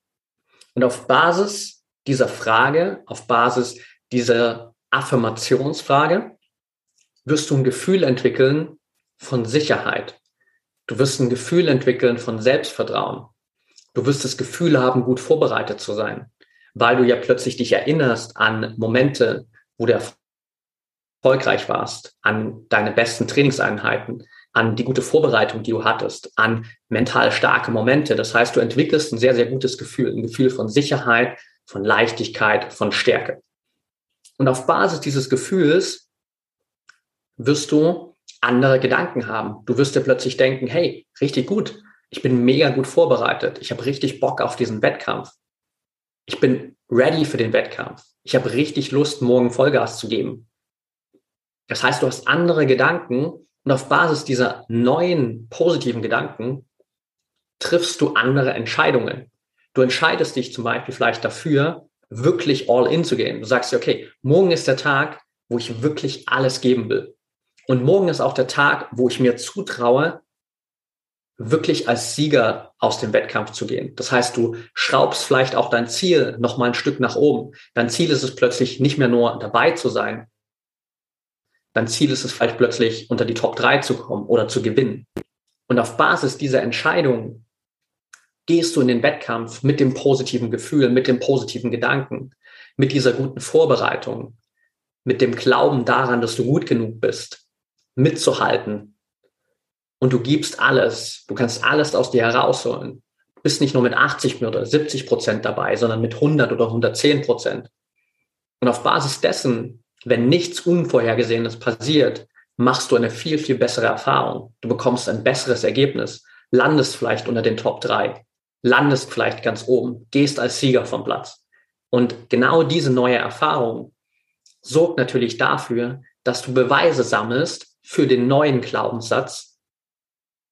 Und auf Basis dieser Frage, auf Basis dieser Affirmationsfrage, wirst du ein Gefühl entwickeln von Sicherheit. Du wirst ein Gefühl entwickeln von Selbstvertrauen. Du wirst das Gefühl haben, gut vorbereitet zu sein, weil du ja plötzlich dich erinnerst an Momente, wo du erfolgreich warst, an deine besten Trainingseinheiten, an die gute Vorbereitung, die du hattest, an mental starke Momente. Das heißt, du entwickelst ein sehr, sehr gutes Gefühl, ein Gefühl von Sicherheit, von Leichtigkeit, von Stärke. Und auf Basis dieses Gefühls wirst du andere Gedanken haben. Du wirst dir plötzlich denken, hey, richtig gut, ich bin mega gut vorbereitet, ich habe richtig Bock auf diesen Wettkampf. Ich bin ready für den Wettkampf. Ich habe richtig Lust, morgen Vollgas zu geben. Das heißt, du hast andere Gedanken und auf Basis dieser neuen positiven Gedanken triffst du andere Entscheidungen. Du entscheidest dich zum Beispiel vielleicht dafür, wirklich all in zu gehen. Du sagst dir, okay, morgen ist der Tag, wo ich wirklich alles geben will. Und morgen ist auch der Tag, wo ich mir zutraue, wirklich als Sieger aus dem Wettkampf zu gehen. Das heißt, du schraubst vielleicht auch dein Ziel noch mal ein Stück nach oben. Dein Ziel ist es plötzlich nicht mehr nur dabei zu sein. Dein Ziel ist es vielleicht plötzlich unter die Top 3 zu kommen oder zu gewinnen. Und auf Basis dieser Entscheidung gehst du in den Wettkampf mit dem positiven Gefühl, mit dem positiven Gedanken, mit dieser guten Vorbereitung, mit dem Glauben daran, dass du gut genug bist, mitzuhalten. Und du gibst alles, du kannst alles aus dir herausholen. Du bist nicht nur mit 80 oder 70 Prozent dabei, sondern mit 100 oder 110 Prozent. Und auf Basis dessen, wenn nichts Unvorhergesehenes passiert, machst du eine viel, viel bessere Erfahrung. Du bekommst ein besseres Ergebnis, landest vielleicht unter den Top 3 landest vielleicht ganz oben, gehst als Sieger vom Platz. Und genau diese neue Erfahrung sorgt natürlich dafür, dass du Beweise sammelst für den neuen Glaubenssatz,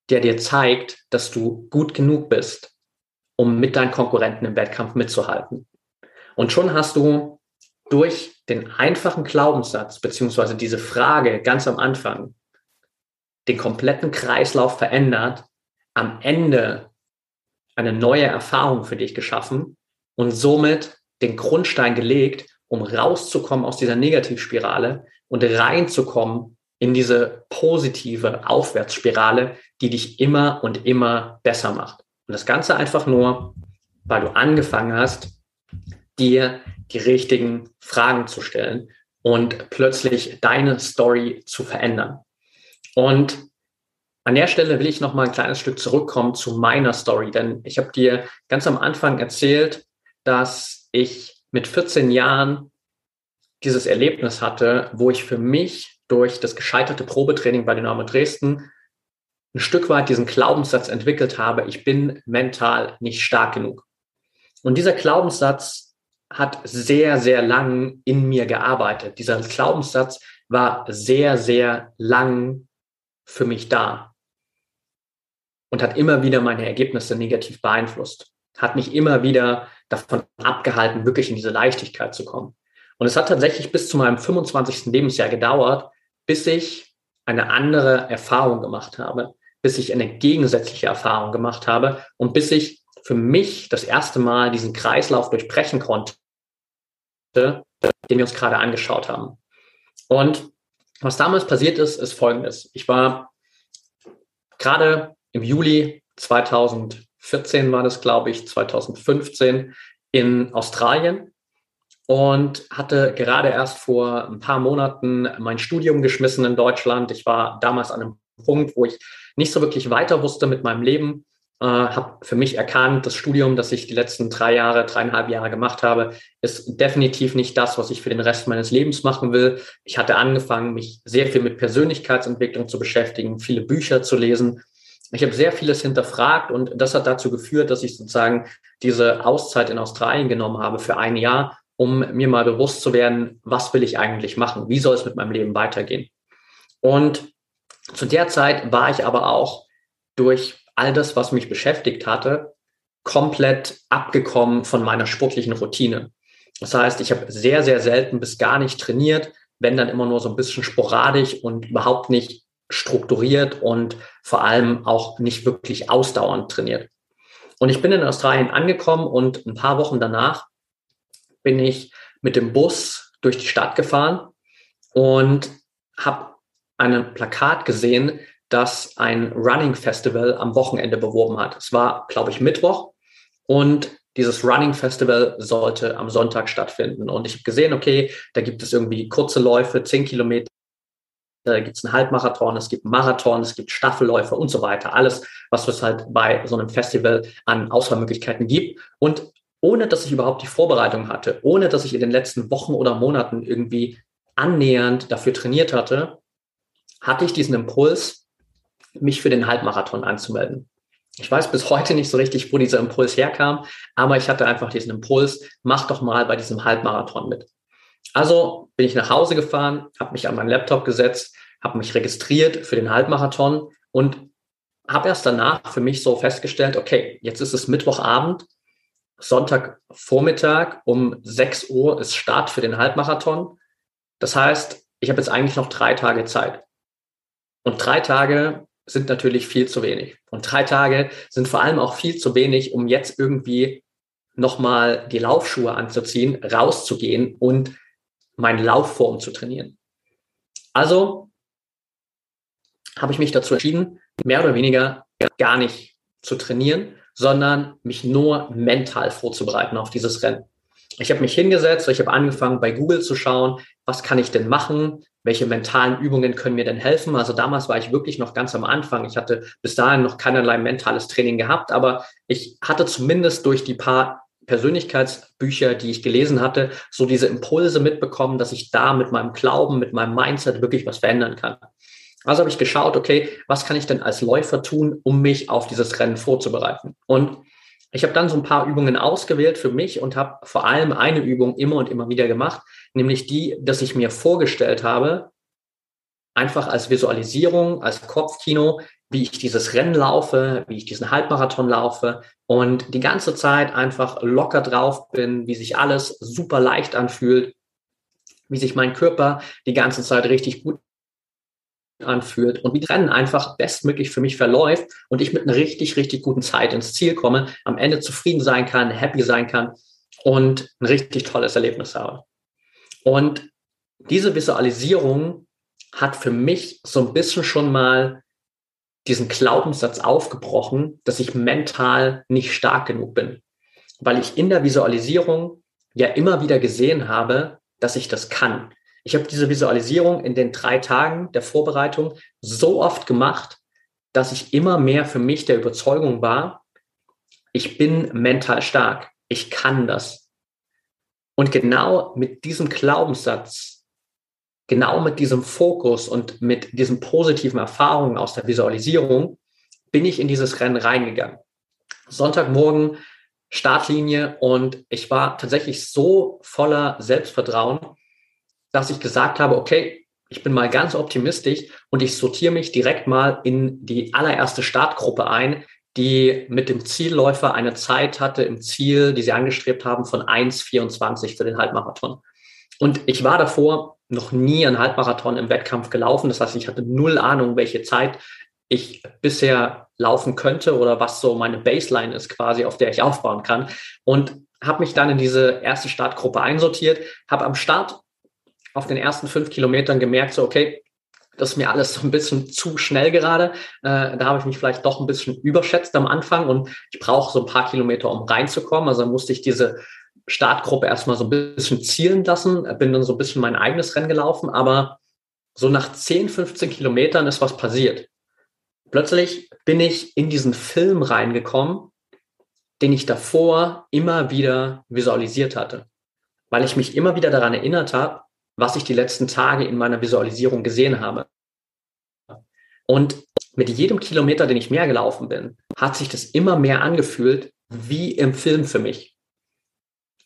der dir zeigt, dass du gut genug bist, um mit deinen Konkurrenten im Wettkampf mitzuhalten. Und schon hast du durch den einfachen Glaubenssatz beziehungsweise diese Frage ganz am Anfang den kompletten Kreislauf verändert, am Ende eine neue Erfahrung für dich geschaffen und somit den Grundstein gelegt, um rauszukommen aus dieser Negativspirale und reinzukommen in diese positive Aufwärtsspirale, die dich immer und immer besser macht. Und das Ganze einfach nur, weil du angefangen hast, dir die richtigen Fragen zu stellen und plötzlich deine Story zu verändern. Und an der Stelle will ich noch mal ein kleines Stück zurückkommen zu meiner Story, denn ich habe dir ganz am Anfang erzählt, dass ich mit 14 Jahren dieses Erlebnis hatte, wo ich für mich durch das gescheiterte Probetraining bei Dynamo Dresden ein Stück weit diesen Glaubenssatz entwickelt habe, ich bin mental nicht stark genug. Und dieser Glaubenssatz hat sehr, sehr lang in mir gearbeitet. Dieser Glaubenssatz war sehr, sehr lang für mich da und hat immer wieder meine Ergebnisse negativ beeinflusst, hat mich immer wieder davon abgehalten, wirklich in diese Leichtigkeit zu kommen. Und es hat tatsächlich bis zu meinem 25. Lebensjahr gedauert, bis ich eine andere Erfahrung gemacht habe, bis ich eine gegensätzliche Erfahrung gemacht habe und bis ich für mich das erste Mal diesen Kreislauf durchbrechen konnte, den wir uns gerade angeschaut haben. Und was damals passiert ist, ist Folgendes. Ich war gerade im Juli 2014 war das, glaube ich, 2015 in Australien und hatte gerade erst vor ein paar Monaten mein Studium geschmissen in Deutschland. Ich war damals an einem Punkt, wo ich nicht so wirklich weiter wusste mit meinem Leben. Äh, habe für mich erkannt, das Studium, das ich die letzten drei Jahre, dreieinhalb Jahre gemacht habe, ist definitiv nicht das, was ich für den Rest meines Lebens machen will. Ich hatte angefangen, mich sehr viel mit Persönlichkeitsentwicklung zu beschäftigen, viele Bücher zu lesen. Ich habe sehr vieles hinterfragt und das hat dazu geführt, dass ich sozusagen diese Auszeit in Australien genommen habe für ein Jahr, um mir mal bewusst zu werden, was will ich eigentlich machen? Wie soll es mit meinem Leben weitergehen? Und zu der Zeit war ich aber auch durch all das, was mich beschäftigt hatte, komplett abgekommen von meiner sportlichen Routine. Das heißt, ich habe sehr, sehr selten bis gar nicht trainiert, wenn dann immer nur so ein bisschen sporadisch und überhaupt nicht strukturiert und vor allem auch nicht wirklich ausdauernd trainiert. Und ich bin in Australien angekommen und ein paar Wochen danach bin ich mit dem Bus durch die Stadt gefahren und habe ein Plakat gesehen, das ein Running Festival am Wochenende beworben hat. Es war, glaube ich, Mittwoch und dieses Running Festival sollte am Sonntag stattfinden. Und ich habe gesehen, okay, da gibt es irgendwie kurze Läufe, zehn Kilometer, da gibt es einen Halbmarathon, es gibt einen Marathon, es gibt Staffelläufe und so weiter. Alles, was es halt bei so einem Festival an Auswahlmöglichkeiten gibt. Und ohne dass ich überhaupt die Vorbereitung hatte, ohne dass ich in den letzten Wochen oder Monaten irgendwie annähernd dafür trainiert hatte, hatte ich diesen Impuls, mich für den Halbmarathon anzumelden. Ich weiß bis heute nicht so richtig, wo dieser Impuls herkam, aber ich hatte einfach diesen Impuls, mach doch mal bei diesem Halbmarathon mit. Also bin ich nach Hause gefahren, habe mich an meinen Laptop gesetzt, habe mich registriert für den Halbmarathon und habe erst danach für mich so festgestellt, okay, jetzt ist es Mittwochabend, Sonntagvormittag um 6 Uhr ist Start für den Halbmarathon. Das heißt, ich habe jetzt eigentlich noch drei Tage Zeit. Und drei Tage sind natürlich viel zu wenig. Und drei Tage sind vor allem auch viel zu wenig, um jetzt irgendwie nochmal die Laufschuhe anzuziehen, rauszugehen und meine Laufform zu trainieren. Also habe ich mich dazu entschieden, mehr oder weniger gar nicht zu trainieren, sondern mich nur mental vorzubereiten auf dieses Rennen. Ich habe mich hingesetzt, ich habe angefangen bei Google zu schauen, was kann ich denn machen, welche mentalen Übungen können mir denn helfen. Also damals war ich wirklich noch ganz am Anfang. Ich hatte bis dahin noch keinerlei mentales Training gehabt, aber ich hatte zumindest durch die paar Persönlichkeitsbücher, die ich gelesen hatte, so diese Impulse mitbekommen, dass ich da mit meinem Glauben, mit meinem Mindset wirklich was verändern kann. Also habe ich geschaut, okay, was kann ich denn als Läufer tun, um mich auf dieses Rennen vorzubereiten? Und Ich habe dann so ein paar Übungen ausgewählt für mich und habe vor allem eine Übung immer und immer wieder gemacht, nämlich die, dass ich mir vorgestellt habe, einfach als Visualisierung, als Kopfkino, wie ich dieses Rennen laufe, wie ich diesen Halbmarathon laufe und die ganze Zeit einfach locker drauf bin, wie sich alles super leicht anfühlt, wie sich mein Körper die ganze Zeit richtig gut anfühlt und wie das Rennen einfach bestmöglich für mich verläuft und ich mit einer richtig, richtig guten Zeit ins Ziel komme, am Ende zufrieden sein kann, happy sein kann und ein richtig tolles Erlebnis habe. Und diese Visualisierung hat für mich so ein bisschen schon mal diesen Glaubenssatz aufgebrochen, dass ich mental nicht stark genug bin, weil ich in der Visualisierung ja immer wieder gesehen habe, dass ich das kann. Ich habe diese Visualisierung in den drei Tagen der Vorbereitung so oft gemacht, dass ich immer mehr für mich der Überzeugung war, ich bin mental stark, ich kann das. Und genau mit diesem Glaubenssatz, genau mit diesem Fokus und mit diesen positiven Erfahrungen aus der Visualisierung bin ich in dieses Rennen reingegangen. Sonntagmorgen Startlinie und ich war tatsächlich so voller Selbstvertrauen, dass ich gesagt habe, okay, ich bin mal ganz optimistisch und ich sortiere mich direkt mal in die allererste Startgruppe ein, die mit dem Zielläufer eine Zeit hatte im Ziel, die sie angestrebt haben, von 1,24 für den Halbmarathon. Und ich war davor noch nie einen Halbmarathon im Wettkampf gelaufen. Das heißt, ich hatte null Ahnung, welche Zeit ich bisher laufen könnte oder was so meine Baseline ist quasi, auf der ich aufbauen kann. Und habe mich dann in diese erste Startgruppe einsortiert, habe am Start auf den ersten fünf Kilometern gemerkt, so, okay, das ist mir alles so ein bisschen zu schnell gerade. Äh, da habe ich mich vielleicht doch ein bisschen überschätzt am Anfang und ich brauche so ein paar Kilometer, um reinzukommen. Also musste ich diese Startgruppe erstmal so ein bisschen zielen lassen, bin dann so ein bisschen mein eigenes Rennen gelaufen, aber so nach 10, 15 Kilometern ist was passiert. Plötzlich bin ich in diesen Film reingekommen, den ich davor immer wieder visualisiert hatte, weil ich mich immer wieder daran erinnert habe, was ich die letzten Tage in meiner Visualisierung gesehen habe. Und mit jedem Kilometer, den ich mehr gelaufen bin, hat sich das immer mehr angefühlt wie im Film für mich.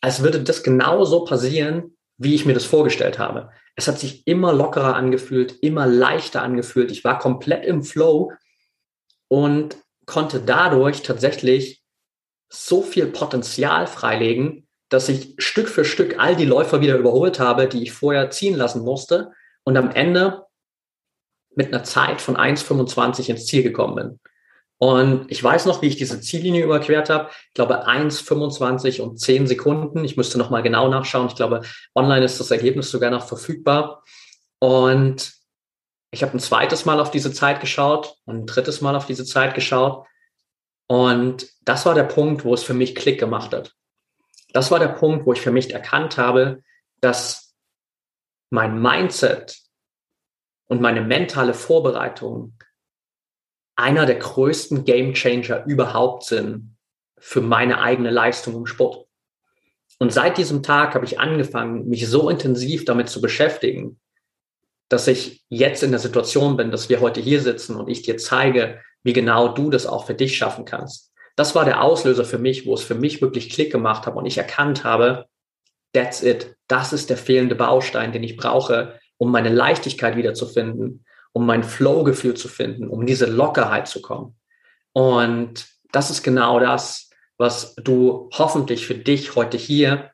Als würde das genau so passieren, wie ich mir das vorgestellt habe. Es hat sich immer lockerer angefühlt, immer leichter angefühlt. Ich war komplett im Flow und konnte dadurch tatsächlich so viel Potenzial freilegen, dass ich Stück für Stück all die Läufer wieder überholt habe, die ich vorher ziehen lassen musste und am Ende mit einer Zeit von 1,25 ins Ziel gekommen bin. Und ich weiß noch, wie ich diese Ziellinie überquert habe. Ich glaube 1,25 und 10 Sekunden. Ich müsste nochmal genau nachschauen. Ich glaube, online ist das Ergebnis sogar noch verfügbar. Und ich habe ein zweites Mal auf diese Zeit geschaut und ein drittes Mal auf diese Zeit geschaut. Und das war der Punkt, wo es für mich Klick gemacht hat das war der Punkt, wo ich für mich erkannt habe, dass mein Mindset und meine mentale Vorbereitung einer der größten Game Changer überhaupt sind für meine eigene Leistung im Sport. Und seit diesem Tag habe ich angefangen, mich so intensiv damit zu beschäftigen, dass ich jetzt in der Situation bin, dass wir heute hier sitzen und ich dir zeige, wie genau du das auch für dich schaffen kannst das war der Auslöser für mich, wo es für mich wirklich Klick gemacht hat und ich erkannt habe, that's it. Das ist der fehlende Baustein, den ich brauche, um meine Leichtigkeit wiederzufinden, um mein Flow-Gefühl zu finden, um diese Lockerheit zu kommen. Und das ist genau das, was du hoffentlich für dich heute hier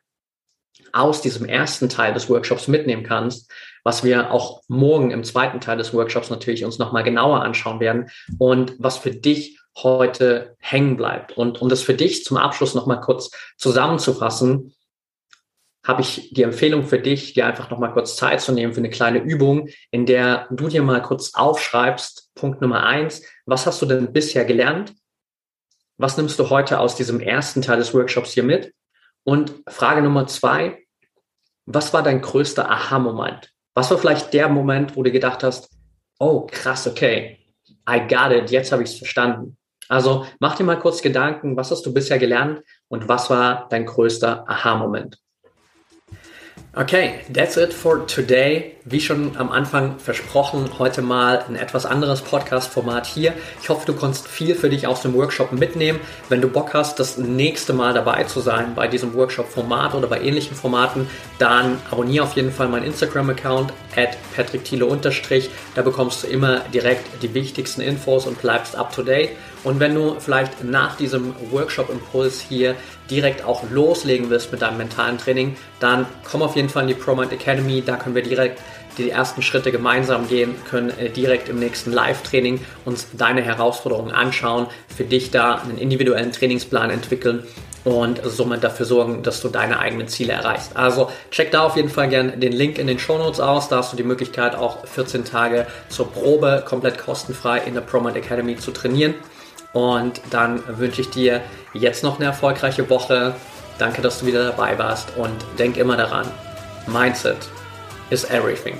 aus diesem ersten Teil des Workshops mitnehmen kannst, was wir auch morgen im zweiten Teil des Workshops natürlich uns nochmal genauer anschauen werden und was für dich heute hängen bleibt. Und um das für dich zum Abschluss nochmal kurz zusammenzufassen, habe ich die Empfehlung für dich, dir einfach nochmal kurz Zeit zu nehmen für eine kleine Übung, in der du dir mal kurz aufschreibst, Punkt Nummer eins, was hast du denn bisher gelernt? Was nimmst du heute aus diesem ersten Teil des Workshops hier mit? Und Frage Nummer zwei, was war dein größter Aha-Moment? Was war vielleicht der Moment, wo du gedacht hast, oh krass, okay, I got it, jetzt habe ich es verstanden. Also mach dir mal kurz Gedanken, was hast du bisher gelernt und was war dein größter Aha-Moment? Okay, that's it for today. Wie schon am Anfang versprochen, heute mal ein etwas anderes Podcast-Format hier. Ich hoffe, du konntest viel für dich aus dem Workshop mitnehmen. Wenn du Bock hast, das nächste Mal dabei zu sein bei diesem Workshop-Format oder bei ähnlichen Formaten, dann abonniere auf jeden Fall meinen Instagram-Account at patrickthiele Da bekommst du immer direkt die wichtigsten Infos und bleibst up to date. Und wenn du vielleicht nach diesem Workshop-Impuls hier direkt auch loslegen willst mit deinem mentalen Training, dann komm auf jeden Fall in die ProMind Academy. Da können wir direkt die ersten Schritte gemeinsam gehen, können äh, direkt im nächsten Live-Training uns deine Herausforderungen anschauen, für dich da einen individuellen Trainingsplan entwickeln und somit dafür sorgen, dass du deine eigenen Ziele erreichst. Also check da auf jeden Fall gerne den Link in den Show Notes aus. Da hast du die Möglichkeit, auch 14 Tage zur Probe komplett kostenfrei in der ProMind Academy zu trainieren. Und dann wünsche ich dir jetzt noch eine erfolgreiche Woche. Danke, dass du wieder dabei warst und denk immer daran, Mindset is everything.